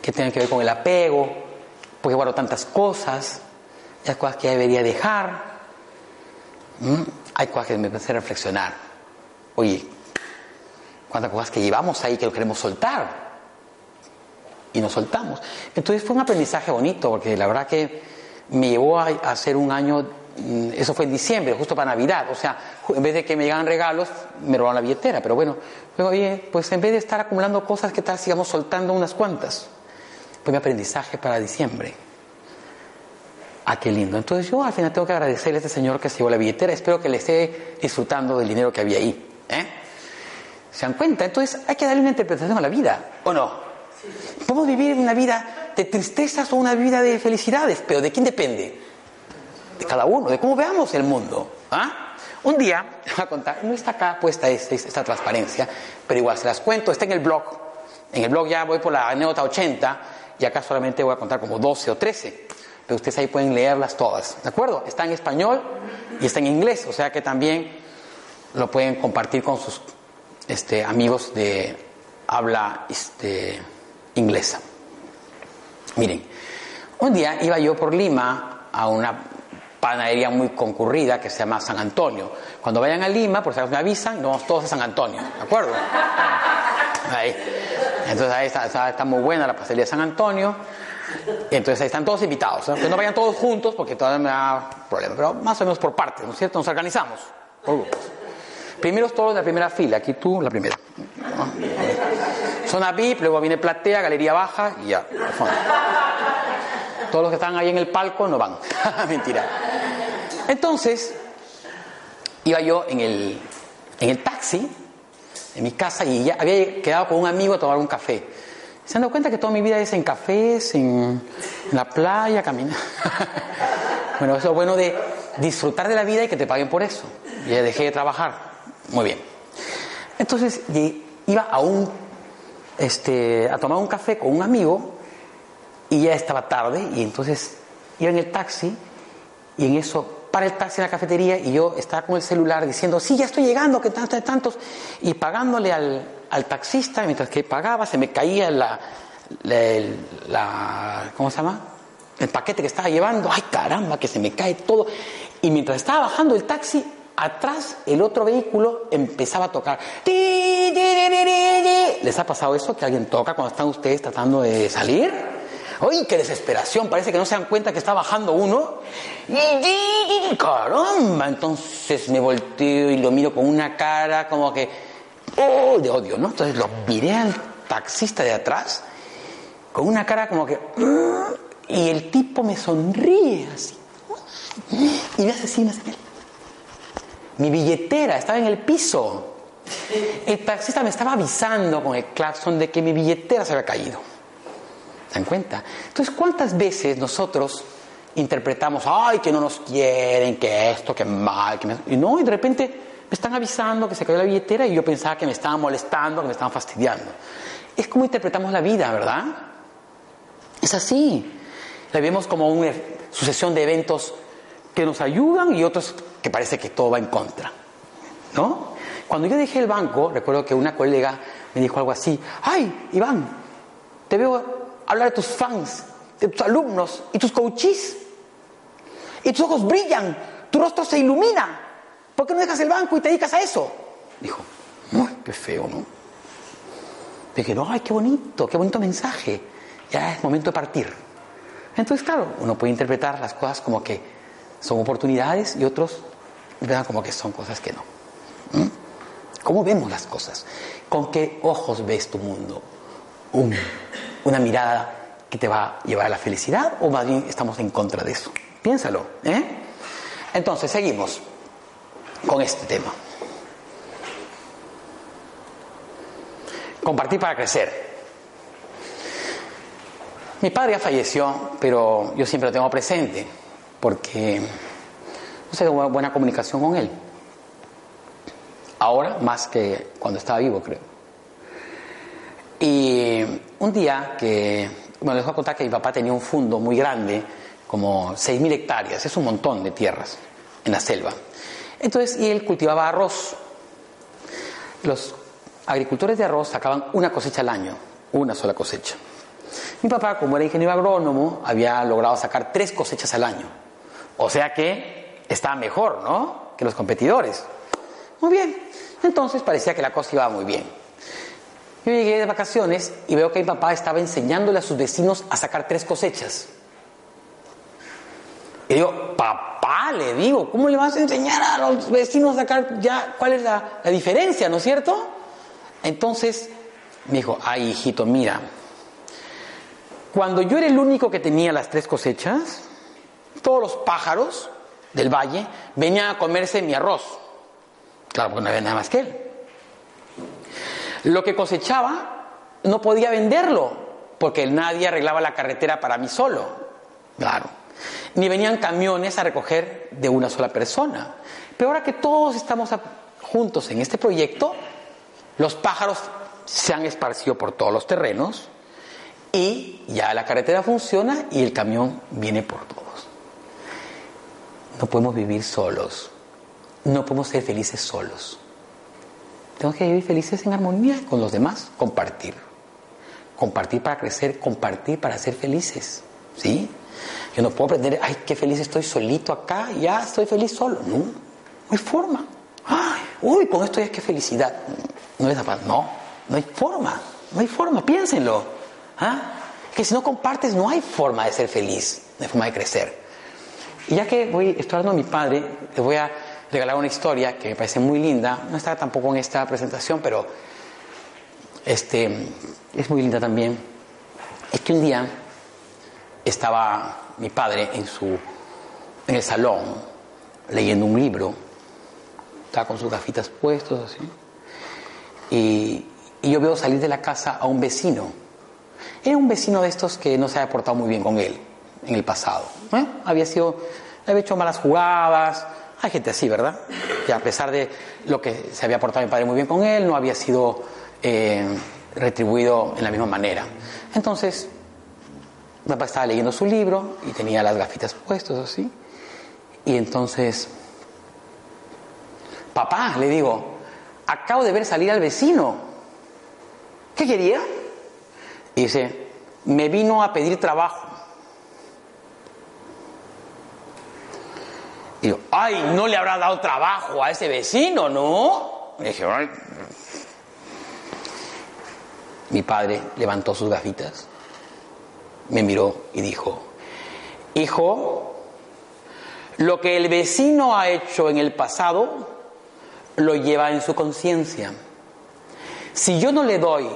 que tiene que ver con el apego, porque guardo tantas cosas, hay cosas que debería dejar, hay cosas que me hacen reflexionar. Oye, cuántas cosas que llevamos ahí que lo queremos soltar y nos soltamos. Entonces fue un aprendizaje bonito, porque la verdad que me llevó a hacer un año Mm, eso fue en diciembre, justo para Navidad. O sea, en vez de que me llegaran regalos, me robaron la billetera. Pero bueno, oye, pues en vez de estar acumulando cosas, ¿qué tal sigamos soltando unas cuantas? Fue mi aprendizaje para diciembre. Ah, qué lindo. Entonces yo al final tengo que agradecerle a este señor que se llevó la billetera. Espero que le esté disfrutando del dinero que había ahí. ¿Eh? ¿Se dan cuenta? Entonces hay que darle una interpretación a la vida, ¿o no? Podemos vivir una vida de tristezas o una vida de felicidades, pero ¿de quién depende? de cada uno, de cómo veamos el mundo. ¿ah? Un día, voy a contar, no está acá puesta esta, transparencia, pero igual se las cuento, está en el blog. En el blog ya voy por la anécdota 80 y acá solamente voy a contar como 12 o 13. Pero ustedes ahí pueden leerlas todas, ¿de acuerdo? Está en español y está en inglés, o sea que también lo pueden compartir con sus este, amigos de habla este, inglesa. Miren, un día iba yo por Lima a una panadería muy concurrida que se llama San Antonio. Cuando vayan a Lima, por si me avisan, nos vamos todos a San Antonio, ¿de acuerdo? Ahí. Entonces ahí está, muy buena la pastelería de San Antonio. Entonces ahí están todos invitados. Que no vayan todos juntos porque todavía me da problema, pero más o menos por partes, ¿no es cierto? Nos organizamos por grupos. Primero todos de la primera fila, aquí tú la primera. Zona VIP, luego viene platea, galería baja y ya. Todos los que están ahí en el palco no van. Mentira. Entonces, iba yo en el, en el taxi, en mi casa, y ya había quedado con un amigo a tomar un café. ¿Se han dado cuenta que toda mi vida es en cafés, en, la playa, caminar? bueno, eso es bueno de disfrutar de la vida y que te paguen por eso. Ya dejé de trabajar. Muy bien. Entonces iba a un este, a tomar un café con un amigo y ya estaba tarde y entonces iba en el taxi y en eso para el taxi en la cafetería y yo estaba con el celular diciendo, sí, ya estoy llegando, que tantos, tantos, y pagándole al, al taxista, mientras que pagaba se me caía la, la, ¿cómo se llama? El paquete que estaba llevando, ay caramba, que se me cae todo. Y mientras estaba bajando el taxi, atrás el otro vehículo empezaba a tocar. ¿Les ha pasado eso que alguien toca cuando están ustedes tratando de salir? ¡Ay, qué desesperación! Parece que no se dan cuenta que está bajando uno. ¡Caramba! Entonces me volteo y lo miro con una cara como que... ¡Oh! De odio, ¿no? Entonces lo miré al taxista de atrás con una cara como que... Y el tipo me sonríe así. Y me hace así, me hace Mi billetera estaba en el piso. El taxista me estaba avisando con el claxon de que mi billetera se había caído. ¿Se dan cuenta? Entonces, ¿cuántas veces nosotros interpretamos, ay, que no nos quieren, que esto, que mal, que y no, y de repente me están avisando que se cayó la billetera y yo pensaba que me estaban molestando, que me estaban fastidiando. Es como interpretamos la vida, ¿verdad? Es así. La vemos como una sucesión de eventos que nos ayudan y otros que parece que todo va en contra. ¿No? Cuando yo dejé el banco, recuerdo que una colega me dijo algo así, ay, Iván, te veo hablar de tus fans, de tus alumnos y tus coaches. Y tus ojos brillan, tu rostro se ilumina. ¿Por qué no dejas el banco y te dedicas a eso? Dijo, qué feo, ¿no? Dije, no, ay, qué bonito, qué bonito mensaje. Ya es momento de partir. Entonces, claro, uno puede interpretar las cosas como que son oportunidades y otros vean como que son cosas que no. ¿Mm? ¿Cómo vemos las cosas? ¿Con qué ojos ves tu mundo? una mirada que te va a llevar a la felicidad o más bien estamos en contra de eso. Piénsalo. ¿eh? Entonces, seguimos con este tema. Compartir para crecer. Mi padre falleció, pero yo siempre lo tengo presente porque no sé, tengo buena comunicación con él. Ahora más que cuando estaba vivo, creo. Y un día que, voy a contar que mi papá tenía un fondo muy grande, como 6.000 hectáreas, es un montón de tierras en la selva. Entonces, y él cultivaba arroz. Los agricultores de arroz sacaban una cosecha al año, una sola cosecha. Mi papá, como era ingeniero agrónomo, había logrado sacar tres cosechas al año. O sea que estaba mejor, ¿no? Que los competidores. Muy bien. Entonces parecía que la cosa iba muy bien. Yo llegué de vacaciones y veo que mi papá estaba enseñándole a sus vecinos a sacar tres cosechas. Y digo, papá, le digo, ¿cómo le vas a enseñar a los vecinos a sacar ya cuál es la, la diferencia, ¿no es cierto? Entonces me dijo, ay, hijito, mira, cuando yo era el único que tenía las tres cosechas, todos los pájaros del valle venían a comerse mi arroz. Claro, porque no había nada más que él. Lo que cosechaba no podía venderlo porque nadie arreglaba la carretera para mí solo. Claro. Ni venían camiones a recoger de una sola persona. Pero ahora que todos estamos juntos en este proyecto, los pájaros se han esparcido por todos los terrenos y ya la carretera funciona y el camión viene por todos. No podemos vivir solos. No podemos ser felices solos. Tenemos que vivir felices en armonía con los demás, compartir. Compartir para crecer, compartir para ser felices. ¿Sí? Yo no puedo aprender, ay, qué feliz estoy solito acá, ya estoy feliz solo. No, no hay forma. Ay, uy, con esto ya es que felicidad. No es no, no hay forma, no hay forma, piénsenlo. ¿Ah? Que si no compartes, no hay forma de ser feliz, no hay forma de crecer. Y ya que voy, estoy hablando de mi padre, les voy a regalar una historia que me parece muy linda. No está tampoco en esta presentación, pero este, es muy linda también. Es que un día estaba mi padre en, su, en el salón leyendo un libro, estaba con sus gafitas puestos así, y, y yo veo salir de la casa a un vecino. Era un vecino de estos que no se había portado muy bien con él en el pasado. ¿eh? Había sido, había hecho malas jugadas, hay gente así, ¿verdad? Que a pesar de lo que se había portado mi padre muy bien con él, no había sido eh, retribuido en la misma manera. Entonces, mi papá estaba leyendo su libro y tenía las gafitas puestas así. Y entonces, papá, le digo, acabo de ver salir al vecino. ¿Qué quería? Dice, me vino a pedir trabajo. Y yo, ay, no le habrá dado trabajo a ese vecino, ¿no? Y dije, ay. Mi padre levantó sus gafitas me miró y dijo, hijo, lo que el vecino ha hecho en el pasado lo lleva en su conciencia. Si yo no le doy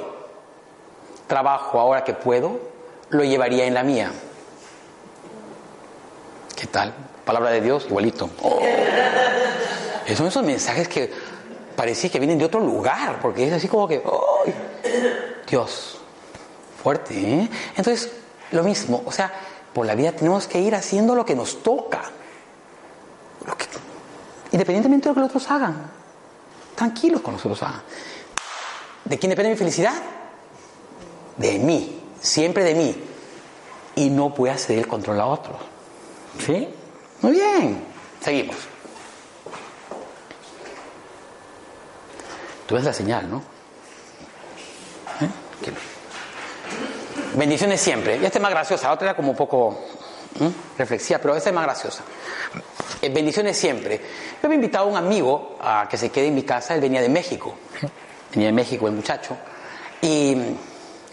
trabajo ahora que puedo, lo llevaría en la mía. ¿Qué tal? Palabra de Dios, igualito. Oh. Son esos mensajes que parecía que vienen de otro lugar, porque es así como que, ¡ay! Dios, fuerte, ¿eh? Entonces, lo mismo, o sea, por la vida tenemos que ir haciendo lo que nos toca, independientemente de lo que los otros hagan, tranquilos con los otros hagan. ¿De quién depende mi felicidad? De mí, siempre de mí. Y no voy a ceder el control a otros. ¿Sí? Muy bien, seguimos. Tú ves la señal, ¿no? ¿Eh? Bendiciones siempre. Y esta es más graciosa, la otra era como un poco reflexiva, pero esta es más graciosa. Eh, bendiciones siempre. Yo había invitado a un amigo a que se quede en mi casa, él venía de México. Venía de México el muchacho. Y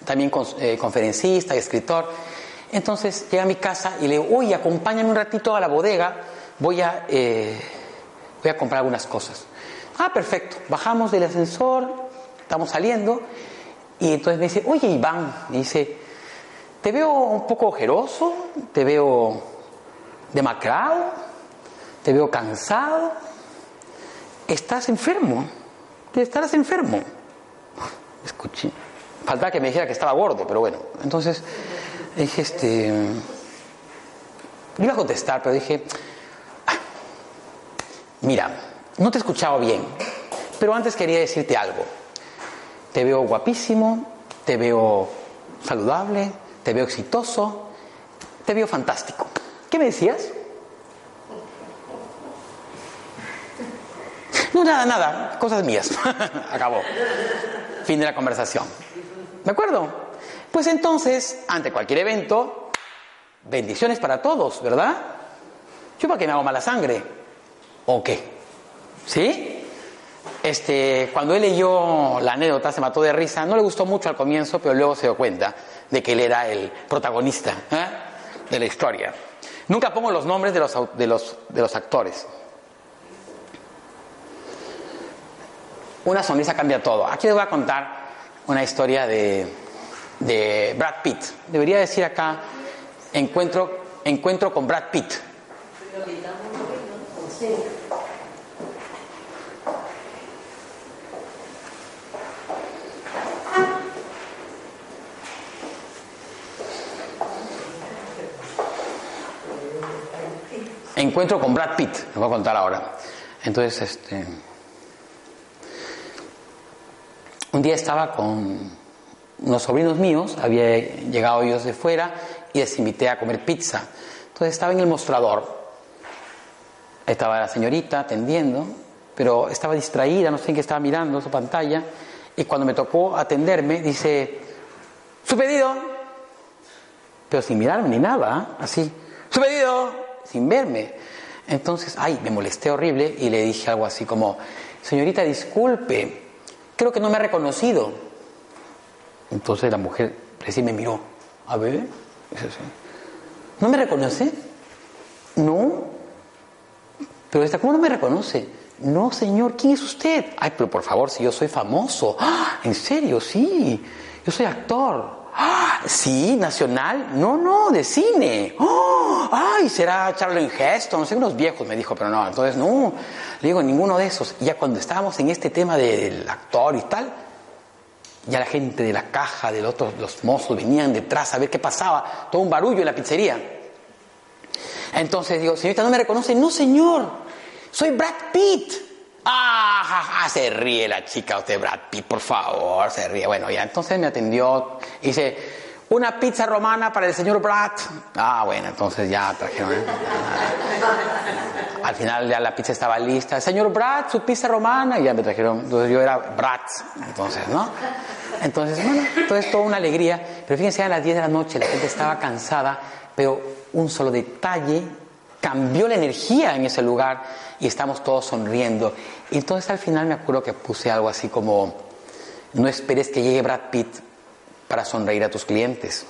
también eh, conferencista escritor. Entonces llega a mi casa y le digo, oye, acompáñame un ratito a la bodega, voy a, voy a comprar algunas cosas. Ah, perfecto. Bajamos del ascensor, estamos saliendo, y entonces me dice, oye Iván, me dice, te veo un poco ojeroso, te veo demacrado, te veo cansado, estás enfermo, te estarás enfermo. Escuché, faltaba que me dijera que estaba gordo, pero bueno, entonces dije, este, iba a contestar, pero dije, ah, mira, no te he escuchado bien, pero antes quería decirte algo. Te veo guapísimo, te veo saludable, te veo exitoso, te veo fantástico. ¿Qué me decías? No, nada, nada, cosas mías. Acabó. Fin de la conversación. ¿De acuerdo? Pues entonces, ante cualquier evento, bendiciones para todos, ¿verdad? ¿Yo para qué me hago mala sangre? ¿O qué? ¿Sí? Este, cuando él leyó la anécdota se mató de risa, no le gustó mucho al comienzo, pero luego se dio cuenta de que él era el protagonista ¿eh? de la historia. Nunca pongo los nombres de los, de los, de los actores. Una sonrisa cambia todo. Aquí les voy a contar una historia de, de Brad Pitt. Debería decir acá, encuentro, encuentro con Brad Pitt. encuentro con Brad Pitt, les voy a contar ahora. Entonces, este, un día estaba con unos sobrinos míos, había llegado ellos de fuera y les invité a comer pizza. Entonces estaba en el mostrador, estaba la señorita atendiendo, pero estaba distraída, no sé en qué estaba mirando su pantalla, y cuando me tocó atenderme, dice, su pedido, pero sin mirarme ni nada, así, su pedido, sin verme. Entonces, ay, me molesté horrible y le dije algo así como, señorita, disculpe, creo que no me ha reconocido. Entonces la mujer recién me miró, a ver, ¿no me reconoce? No. Pero esta, ¿cómo no me reconoce? No, señor, ¿quién es usted? Ay, pero por favor, si yo soy famoso. ¡Ah! ¿En serio? Sí, yo soy actor. ¡Ah! Sí, nacional. No, no, de cine. ¡Oh! Ay, será Charlie Heston, no sé, unos viejos, me dijo, pero no, entonces no. Le digo, ninguno de esos. Ya cuando estábamos en este tema del actor y tal, ya la gente de la caja, de los, otros, los mozos venían detrás a ver qué pasaba. Todo un barullo en la pizzería. Entonces digo, señorita, ¿no me reconoce? No, señor, soy Brad Pitt. Ah, se ríe la chica usted, Brad Pitt, por favor, se ríe. Bueno, ya entonces me atendió dice, una pizza romana para el señor Brad. Ah, bueno, entonces ya trajeron. ¿eh? Al final ya la pizza estaba lista. Señor Brad, su pizza romana. Y ya me trajeron. Entonces yo era Brad. Entonces, ¿no? Entonces, bueno, entonces toda una alegría. Pero fíjense, a las 10 de la noche la gente estaba cansada, pero un solo detalle cambió la energía en ese lugar y estamos todos sonriendo. Y entonces al final me acuerdo que puse algo así como, no esperes que llegue Brad Pitt para sonreír a tus clientes.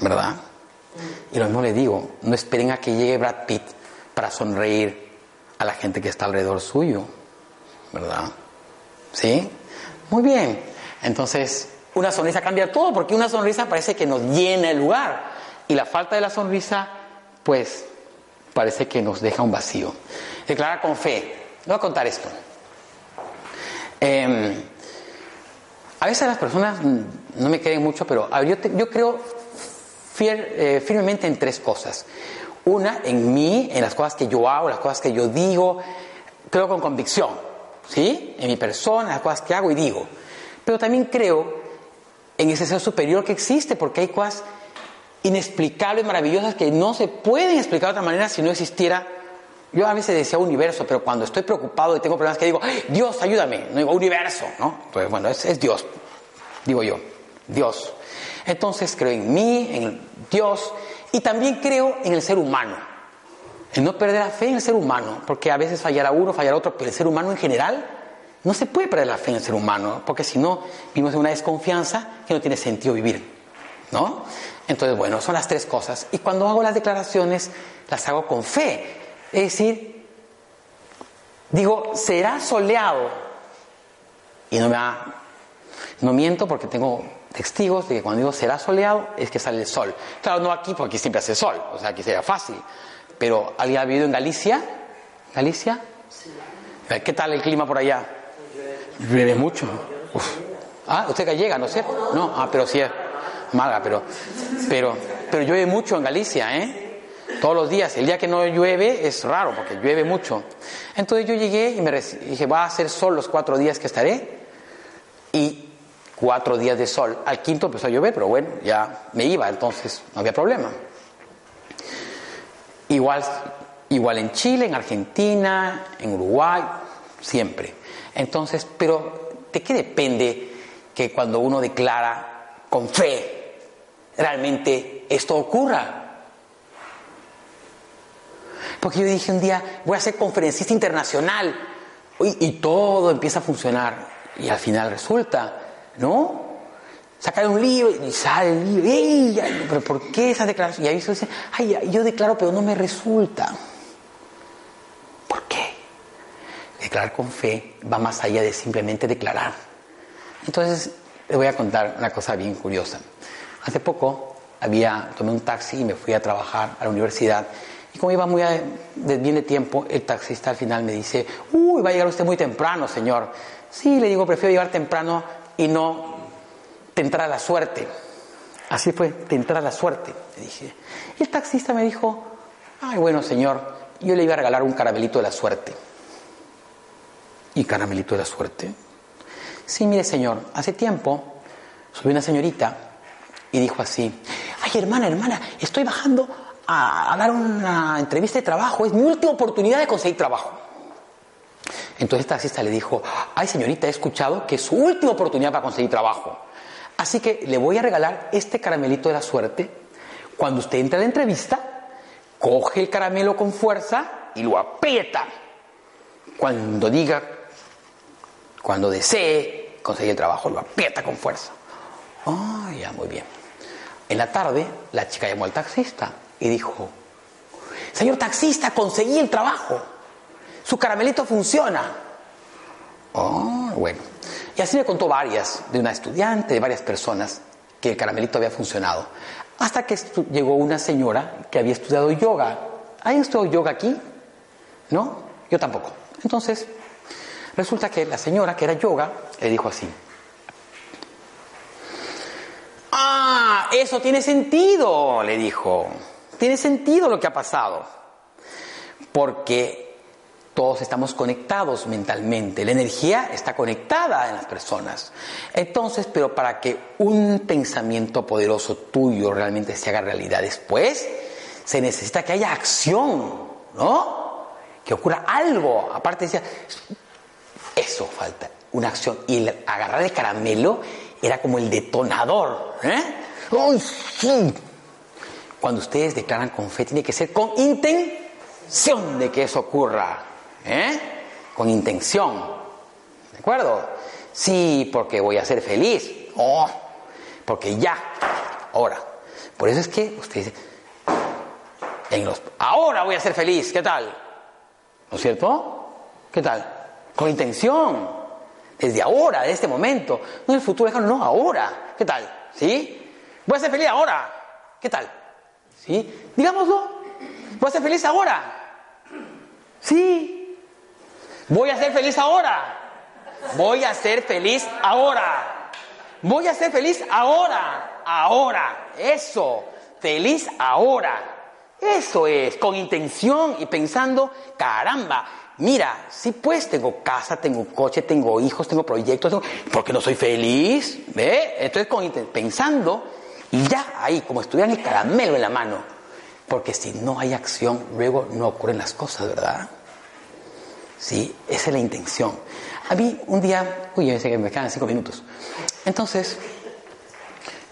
¿verdad? Y lo mismo le digo, no esperen a que llegue Brad Pitt para sonreír a la gente que está alrededor suyo, ¿verdad? ¿Sí? Muy bien. Entonces, una sonrisa cambia todo porque una sonrisa parece que nos llena el lugar y la falta de la sonrisa, pues, parece que nos deja un vacío. Declarar con fe. voy a contar esto. Em, a veces las personas no me creen mucho, pero yo, yo creo eh, firmemente en tres cosas. Una, en mí, en las cosas que yo hago, las cosas que yo digo, creo con convicción, ¿sí? En mi persona, las cosas que hago y digo. Pero también creo en ese ser superior que existe, porque hay cosas inexplicables, maravillosas, que no se pueden explicar de otra manera si no existiera. Yo a veces decía universo, pero cuando estoy preocupado y tengo problemas que digo, Dios, ayúdame, no digo universo, ¿no? Pues bueno, es Dios, digo yo, Dios. Entonces creo en mí, en Dios, y también creo en el ser humano. En no perder la fe en el ser humano, porque a veces fallará uno, fallará otro, pero el ser humano en general no se puede perder la fe en el ser humano, porque si no, vivimos en una desconfianza que no tiene sentido vivir. ¿No? Entonces, bueno, son las tres cosas. Y cuando hago las declaraciones, las hago con fe. Es decir, digo, será soleado. Y no me no miento porque tengo testigos de que cuando digo será soleado es que sale el sol. Claro, no aquí porque aquí siempre hace sol, o sea, aquí sería fácil. Pero ¿alguien ha vivido en Galicia? ¿Galicia? ¿Qué tal el clima por allá? Llueve mucho. Ah, usted gallega, ¿no es cierto? No, ah, pero sí es maga, pero, pero, pero llueve mucho en Galicia, ¿eh? Todos los días. El día que no llueve es raro porque llueve mucho. Entonces yo llegué y me dije, va a ser sol los cuatro días que estaré. Y cuatro días de sol. Al quinto empezó a llover, pero bueno, ya me iba, entonces no había problema. Igual, igual en Chile, en Argentina, en Uruguay, siempre. Entonces, pero ¿de qué depende que cuando uno declara con fe, realmente esto ocurra? Porque yo dije un día, voy a ser conferencista internacional, y todo empieza a funcionar, y al final resulta ¿no? Sacar un libro y sale el libro, pero ¿por qué esa declaración? Y ahí se dice, ay, yo declaro, pero no me resulta. ¿Por qué? Declarar con fe va más allá de simplemente declarar. Entonces, le voy a contar una cosa bien curiosa. Hace poco había, tomé un taxi y me fui a trabajar a la universidad. Y como iba muy bien de tiempo, el taxista al final me dice, uy, va a llegar usted muy temprano, señor. Sí, le digo, prefiero llegar temprano y no te entra la suerte. Así fue, te entra la suerte, le dije. Y el taxista me dijo, ay, bueno, señor, yo le iba a regalar un caramelito de la suerte. ¿Y caramelito de la suerte? Sí, mire, señor, hace tiempo subió una señorita y dijo así, ay, hermana, hermana, estoy bajando a, a dar una entrevista de trabajo, es mi última oportunidad de conseguir trabajo. Entonces el taxista le dijo, ay señorita, he escuchado que es su última oportunidad para conseguir trabajo. Así que le voy a regalar este caramelito de la suerte. Cuando usted entre a la entrevista, coge el caramelo con fuerza y lo aprieta. Cuando diga, cuando desee conseguir el trabajo, lo aprieta con fuerza. Ah, ya, muy bien. En la tarde, la chica llamó al taxista y dijo, señor taxista, conseguí el trabajo su caramelito funciona. Oh, bueno. Y así me contó varias, de una estudiante, de varias personas, que el caramelito había funcionado. Hasta que llegó una señora que había estudiado yoga. ¿Hay estudiado yoga aquí? ¿No? Yo tampoco. Entonces, resulta que la señora que era yoga le dijo así. Ah, eso tiene sentido, le dijo. Tiene sentido lo que ha pasado. Porque todos estamos conectados mentalmente, la energía está conectada en las personas. Entonces, pero para que un pensamiento poderoso tuyo realmente se haga realidad después, se necesita que haya acción, ¿no? Que ocurra algo. Aparte decía, eso falta, una acción. Y el agarrar el caramelo era como el detonador. ¿eh? Cuando ustedes declaran con fe, tiene que ser con intención de que eso ocurra. ¿Eh? Con intención. ¿De acuerdo? Sí, porque voy a ser feliz. Oh, porque ya. Ahora. Por eso es que usted dice, en los, ahora voy a ser feliz, ¿qué tal? ¿No es cierto? ¿Qué tal? Con intención, desde ahora, de este momento, no en el futuro no, ahora, ¿qué tal? ¿Sí? Voy a ser feliz ahora, ¿qué tal? ¿Sí? Digámoslo, voy a ser feliz ahora. Sí. Voy a ser feliz ahora. Voy a ser feliz ahora. Voy a ser feliz ahora. Ahora. Eso. Feliz ahora. Eso es, con intención y pensando, caramba, mira, sí pues tengo casa, tengo coche, tengo hijos, tengo proyectos, tengo, ¿por qué no soy feliz? ¿Ve? Entonces con pensando y ya ahí, como estuvieran el caramelo en la mano. Porque si no hay acción, luego no ocurren las cosas, ¿verdad? Sí, esa es la intención. A mí un día, uy, yo que me quedan cinco minutos. Entonces,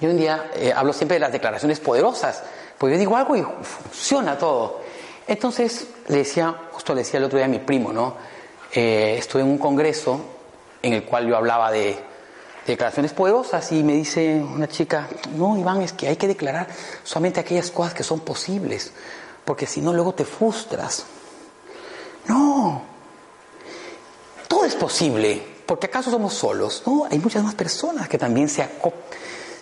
yo un día eh, hablo siempre de las declaraciones poderosas, porque yo digo algo y funciona todo. Entonces, le decía, justo le decía el otro día a mi primo, ¿no? Eh, estuve en un congreso en el cual yo hablaba de, de declaraciones poderosas y me dice una chica, no, Iván, es que hay que declarar solamente aquellas cosas que son posibles, porque si no, luego te frustras. No, es posible, porque acaso somos solos, ¿no? Hay muchas más personas que también se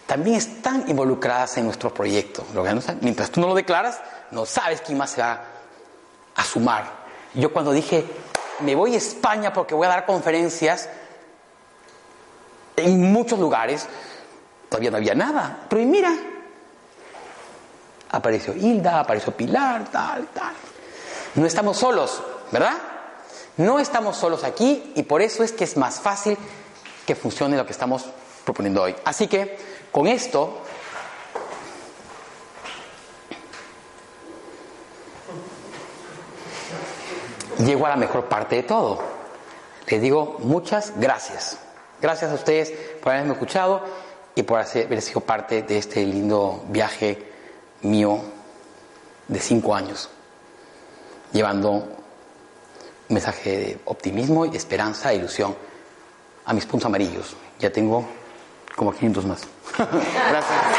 también están involucradas en nuestro proyecto. Mientras tú no lo declaras, no sabes quién más se va a sumar. Yo cuando dije, me voy a España porque voy a dar conferencias en muchos lugares, todavía no había nada. Pero y mira, apareció Hilda, apareció Pilar, tal, tal. No estamos solos, ¿verdad? No estamos solos aquí y por eso es que es más fácil que funcione lo que estamos proponiendo hoy. Así que con esto llego a la mejor parte de todo. Les digo muchas gracias. Gracias a ustedes por haberme escuchado y por haber sido parte de este lindo viaje mío de cinco años, llevando un mensaje de optimismo esperanza e ilusión a mis puntos amarillos. Ya tengo como 500 más. Gracias.